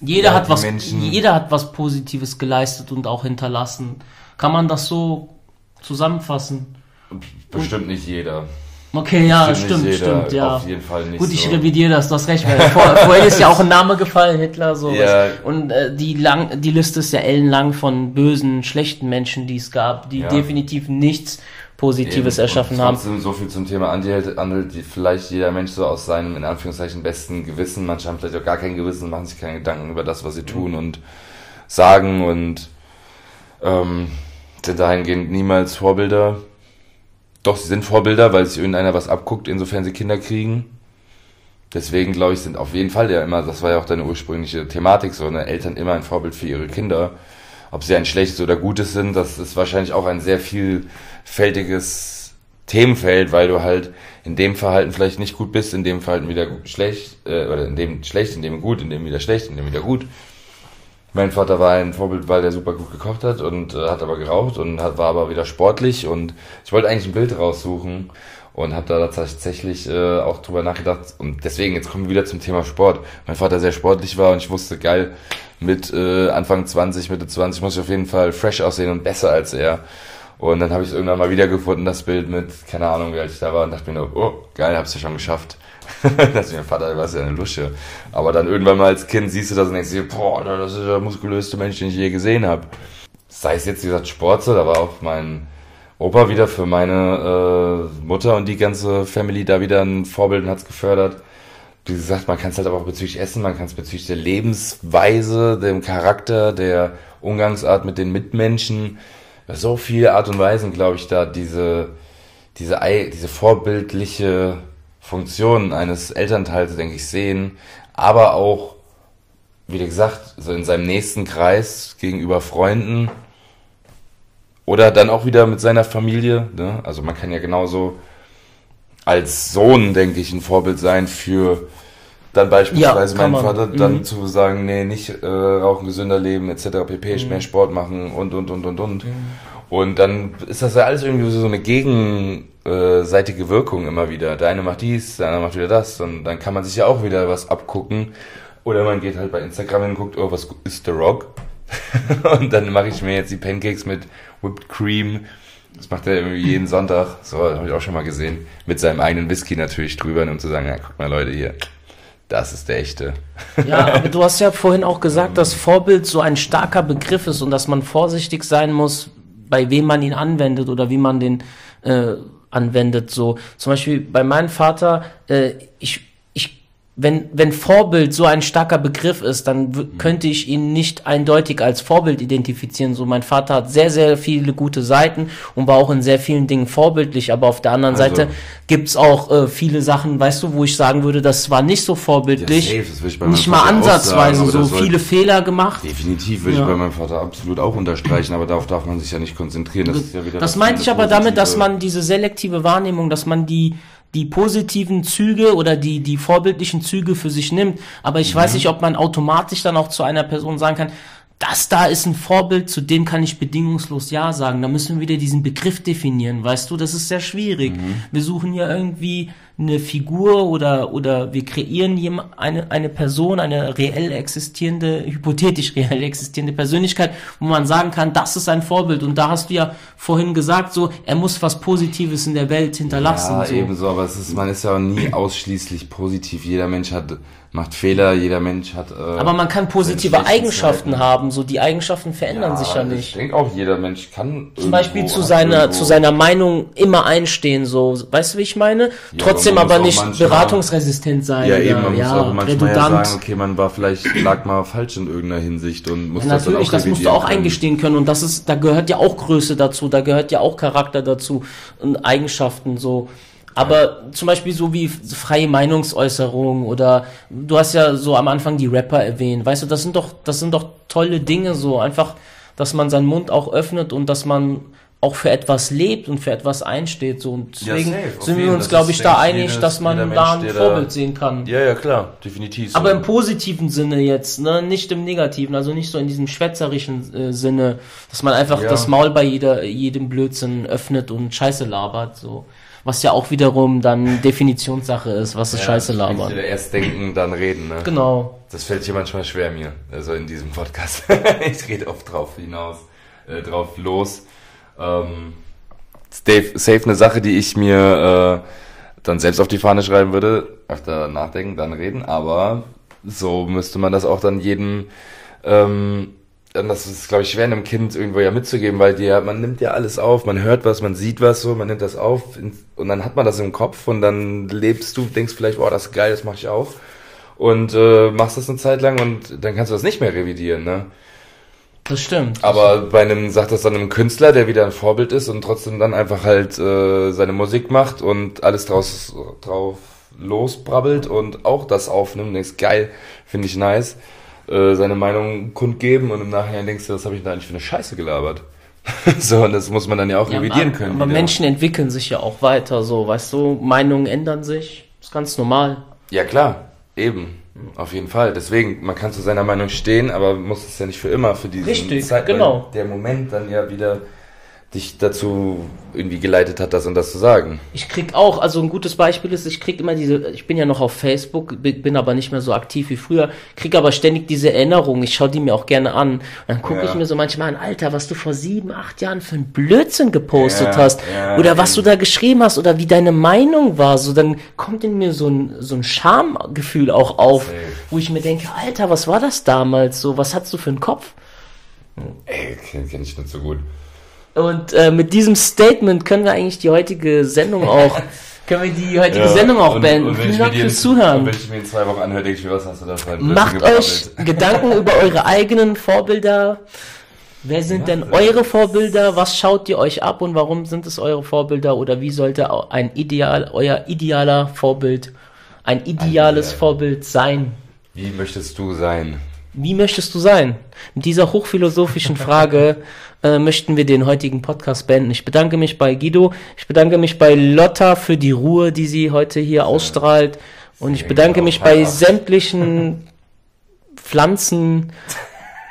jeder ja, hat was, jeder hat was Positives geleistet und auch hinterlassen. Kann man das so zusammenfassen? Bestimmt nicht jeder. Okay, ja, stimmt, stimmt, ja. Auf jeden Fall nicht. Gut, ich so. revidiere das, du hast recht, weil vor, vorhin ist ja auch ein Name gefallen, Hitler, so. Ja. Und äh, die lang, die Liste ist ja ellenlang von bösen, schlechten Menschen, die es gab, die ja. definitiv nichts Positives Eben. erschaffen und haben. So viel zum Thema Anti-Held handelt vielleicht jeder Mensch so aus seinem, in Anführungszeichen, besten Gewissen. Manche haben vielleicht auch gar kein Gewissen, machen sich keine Gedanken über das, was sie tun und sagen und ähm, sind dahingehend niemals Vorbilder doch, sie sind Vorbilder, weil sich irgendeiner was abguckt, insofern sie Kinder kriegen. Deswegen, glaube ich, sind auf jeden Fall ja immer, das war ja auch deine ursprüngliche Thematik, so, ne, Eltern immer ein Vorbild für ihre Kinder. Ob sie ein schlechtes oder gutes sind, das ist wahrscheinlich auch ein sehr vielfältiges Themenfeld, weil du halt in dem Verhalten vielleicht nicht gut bist, in dem Verhalten wieder schlecht, äh, oder in dem schlecht, in dem gut, in dem wieder schlecht, in dem wieder gut. Mein Vater war ein Vorbild, weil der super gut gekocht hat und äh, hat aber geraucht und hat, war aber wieder sportlich und ich wollte eigentlich ein Bild raussuchen und habe da tatsächlich äh, auch drüber nachgedacht und deswegen jetzt kommen wir wieder zum Thema Sport. Mein Vater sehr sportlich war und ich wusste geil mit äh, Anfang 20, Mitte 20 muss ich auf jeden Fall fresh aussehen und besser als er. Und dann habe ich irgendwann mal wiedergefunden, das Bild mit, keine Ahnung, wie alt ich da war und dachte mir nur, oh, geil, hab's ja schon geschafft. [laughs] das ist mein Vater, war ja eine Lusche. Aber dann irgendwann mal als Kind siehst du das und denkst dir, boah, das ist der muskulöste Mensch, den ich je gesehen habe. Sei es jetzt, wie gesagt, Sport, da war auch mein Opa wieder für meine äh, Mutter und die ganze Family da wieder ein Vorbild und hat's gefördert. Wie gesagt, man kann es halt aber auch bezüglich Essen, man kann es bezüglich der Lebensweise, dem Charakter, der Umgangsart mit den Mitmenschen, so viele Art und Weisen, glaube ich, da diese, diese, diese vorbildliche Funktion eines Elternteils, denke ich, sehen, aber auch wie gesagt, so in seinem nächsten Kreis gegenüber Freunden oder dann auch wieder mit seiner Familie. Ne? Also man kann ja genauso als Sohn, denke ich, ein Vorbild sein für dann beispielsweise Ja, meinen. Vater dann Mhm. zu sagen, nee, nicht äh, rauchen, gesünder leben, etc. pp, Mhm. mehr Sport machen und und und und und. Und dann ist das ja alles irgendwie so eine gegenseitige Wirkung immer wieder. Der eine macht dies, der andere macht wieder das und dann kann man sich ja auch wieder was abgucken. Oder man geht halt bei Instagram und guckt, oh, was ist The Rock? [laughs] und dann mache ich mir jetzt die Pancakes mit Whipped Cream. Das macht er irgendwie jeden Sonntag. So, habe ich auch schon mal gesehen. Mit seinem eigenen Whisky natürlich drüber, um zu sagen, ja, guck mal Leute hier, das ist der echte. [laughs] Ja, aber du hast ja vorhin auch gesagt, dass Vorbild so ein starker Begriff ist und dass man vorsichtig sein muss, bei wem man ihn anwendet oder wie man den äh, anwendet. So zum Beispiel bei meinem Vater, äh, ich, wenn, wenn Vorbild so ein starker Begriff ist, dann w- könnte ich ihn nicht eindeutig als Vorbild identifizieren. So mein Vater hat sehr, sehr viele gute Seiten und war auch in sehr vielen Dingen vorbildlich, aber auf der anderen Also- Seite gibt's auch äh, viele Sachen, weißt du, wo ich sagen würde, das war nicht so vorbildlich. safe, das ich bei nicht mal Vater auch ansatzweise sagen, so das viele Fehler gemacht. Definitiv würde Ja. ich bei meinem Vater absolut auch unterstreichen, aber darauf darf man sich ja nicht konzentrieren. Das, ist ja wieder Das das meinte ich aber damit, dass man diese selektive Wahrnehmung, dass man die die positiven Züge oder die die vorbildlichen Züge für sich nimmt, aber ich Mhm. weiß nicht, ob man automatisch dann auch zu einer Person sagen kann, das da ist ein Vorbild, zu dem kann ich bedingungslos ja sagen. Da müssen wir wieder diesen Begriff definieren, weißt du, das ist sehr schwierig. Mhm. Wir suchen ja irgendwie eine Figur oder oder wir kreieren eine eine Person, eine reell existierende, hypothetisch [laughs] reell existierende Persönlichkeit, wo man sagen kann, das ist ein Vorbild. Und da hast du ja vorhin gesagt, so er muss was Positives in der Welt hinterlassen. Ja, so. ebenso, aber es ist, man ist ja nie [clears throat] ausschließlich positiv. Jeder Mensch hat, macht Fehler, jeder Mensch hat. Äh, Aber man kann positive Eigenschaften Zeiten. haben. So die Eigenschaften verändern sich ja Ich nicht. denke auch, jeder Mensch kann. Zum Beispiel zu seiner, zu seiner Meinung immer einstehen, so, weißt du, wie ich meine? Trotzdem muss aber nicht manchmal- beratungsresistent sein. Ja, oder, eben, man muss auch manchmal ja sagen, okay, man war vielleicht, lag mal falsch in irgendeiner Hinsicht und muss Ja, das dann natürlich, auch das musst du auch können. eingestehen können und das ist, da gehört ja auch Größe dazu, da gehört ja auch Charakter dazu und Eigenschaften so. Aber zum Beispiel so wie freie Meinungsäußerung oder du hast ja so am Anfang die Rapper erwähnt, weißt du, das sind doch, das sind doch tolle Dinge so, einfach, dass man seinen Mund auch öffnet und dass man auch für etwas lebt und für etwas einsteht so und Ja, deswegen safe, auf sind wir uns glaube ich da ich, einig, jedes- dass man da ein der da- Vorbild sehen kann. Ja, ja, klar, definitiv. So. Aber im positiven Sinne jetzt, ne, nicht im negativen, also nicht so in diesem schwätzerischen äh, Sinne, dass man einfach Ja. das Maul bei jeder, jedem Blödsinn öffnet und Scheiße labert, so. Was ja auch wiederum dann Definitionssache ist, was ist Ja, Scheiße ich labern. denke, Erst denken, dann reden, ne? Genau. Das fällt hier manchmal schwer mir, also in diesem Podcast. [laughs] ich rede oft drauf hinaus, äh, drauf los. Ähm, safe, safe eine Sache, die ich mir äh, dann selbst auf die Fahne schreiben würde. Öfter nachdenken, dann reden, aber so müsste man das auch dann jedem, ähm, dann das ist, glaube ich, schwer einem Kind irgendwo ja mitzugeben, weil die ja, man nimmt ja alles auf, man hört was, man sieht was so, man nimmt das auf und dann hat man das im Kopf und dann lebst du, denkst vielleicht, boah, das ist geil, das mache ich auch und äh, machst das eine Zeit lang und dann kannst du das nicht mehr revidieren, ne? Das stimmt. Aber bei einem, sagt das dann einem Künstler, der wieder ein Vorbild ist und trotzdem dann einfach halt äh, seine Musik macht und alles draus, drauf losbrabbelt und auch das aufnimmt, denkst, geil, finde ich nice, äh, seine Meinung kundgeben und im Nachhinein denkst du, was habe ich da eigentlich für eine Scheiße gelabert? [laughs] so, und das muss man dann ja auch Ja, revidieren aber, können. aber wieder. Menschen entwickeln sich ja auch weiter, so, weißt du, Meinungen ändern sich, ist ganz normal. Ja klar, eben. Auf jeden Fall. Deswegen, man kann zu seiner Meinung stehen, aber muss es ja nicht für immer für diesen Richtig, weil genau. Der Moment dann ja wieder dich dazu irgendwie geleitet hat, das und das zu sagen. Ich krieg auch, also ein gutes Beispiel ist, ich krieg immer diese, ich bin ja noch auf Facebook, bi- bin aber nicht mehr so aktiv wie früher, krieg aber ständig diese Erinnerungen, ich schaue die mir auch gerne an. Und dann gucke Ja. ich mir so manchmal an, Alter, was du vor sieben, acht Jahren für ein Blödsinn gepostet Ja, hast. ja, oder was du da geschrieben hast oder wie deine Meinung war. So, dann kommt in mir so ein, so ein Schamgefühl auch auf, Safe. wo ich mir denke, Alter, was war das damals so? Was hast du für einen Kopf? Ey, kenn, kenn ich nicht so gut. Und äh, mit diesem Statement können wir eigentlich die heutige Sendung auch, [laughs] können wir die heutige Ja, Sendung auch und- beenden. und Vielen ich mir Dank die fürs Zuhören. Und wenn ich mir in zwei Wochen anhöre, denke ich mir, was hast du da für ein Blödsinn Macht euch gebrabbelt? [laughs] Gedanken über eure eigenen Vorbilder. Wer sind denn eure Vorbilder? Was schaut ihr euch ab und warum sind es eure Vorbilder? Oder wie sollte ein Ideal, euer idealer Vorbild, ein ideales Ideal. Vorbild sein? Wie möchtest du sein? wie möchtest du sein? Mit dieser hochphilosophischen Frage [laughs] äh, möchten wir den heutigen Podcast beenden. Ich bedanke mich bei Guido, ich bedanke mich bei Lotta für die Ruhe, die sie heute hier ausstrahlt. Und ich bedanke mich bei sämtlichen [laughs] Pflanzen,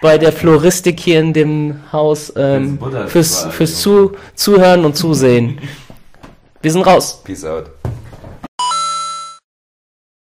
bei der Floristik hier in dem Haus ähm, fürs, fürs Zu Zuhören und Zusehen. [laughs] Wir sind raus. Peace out.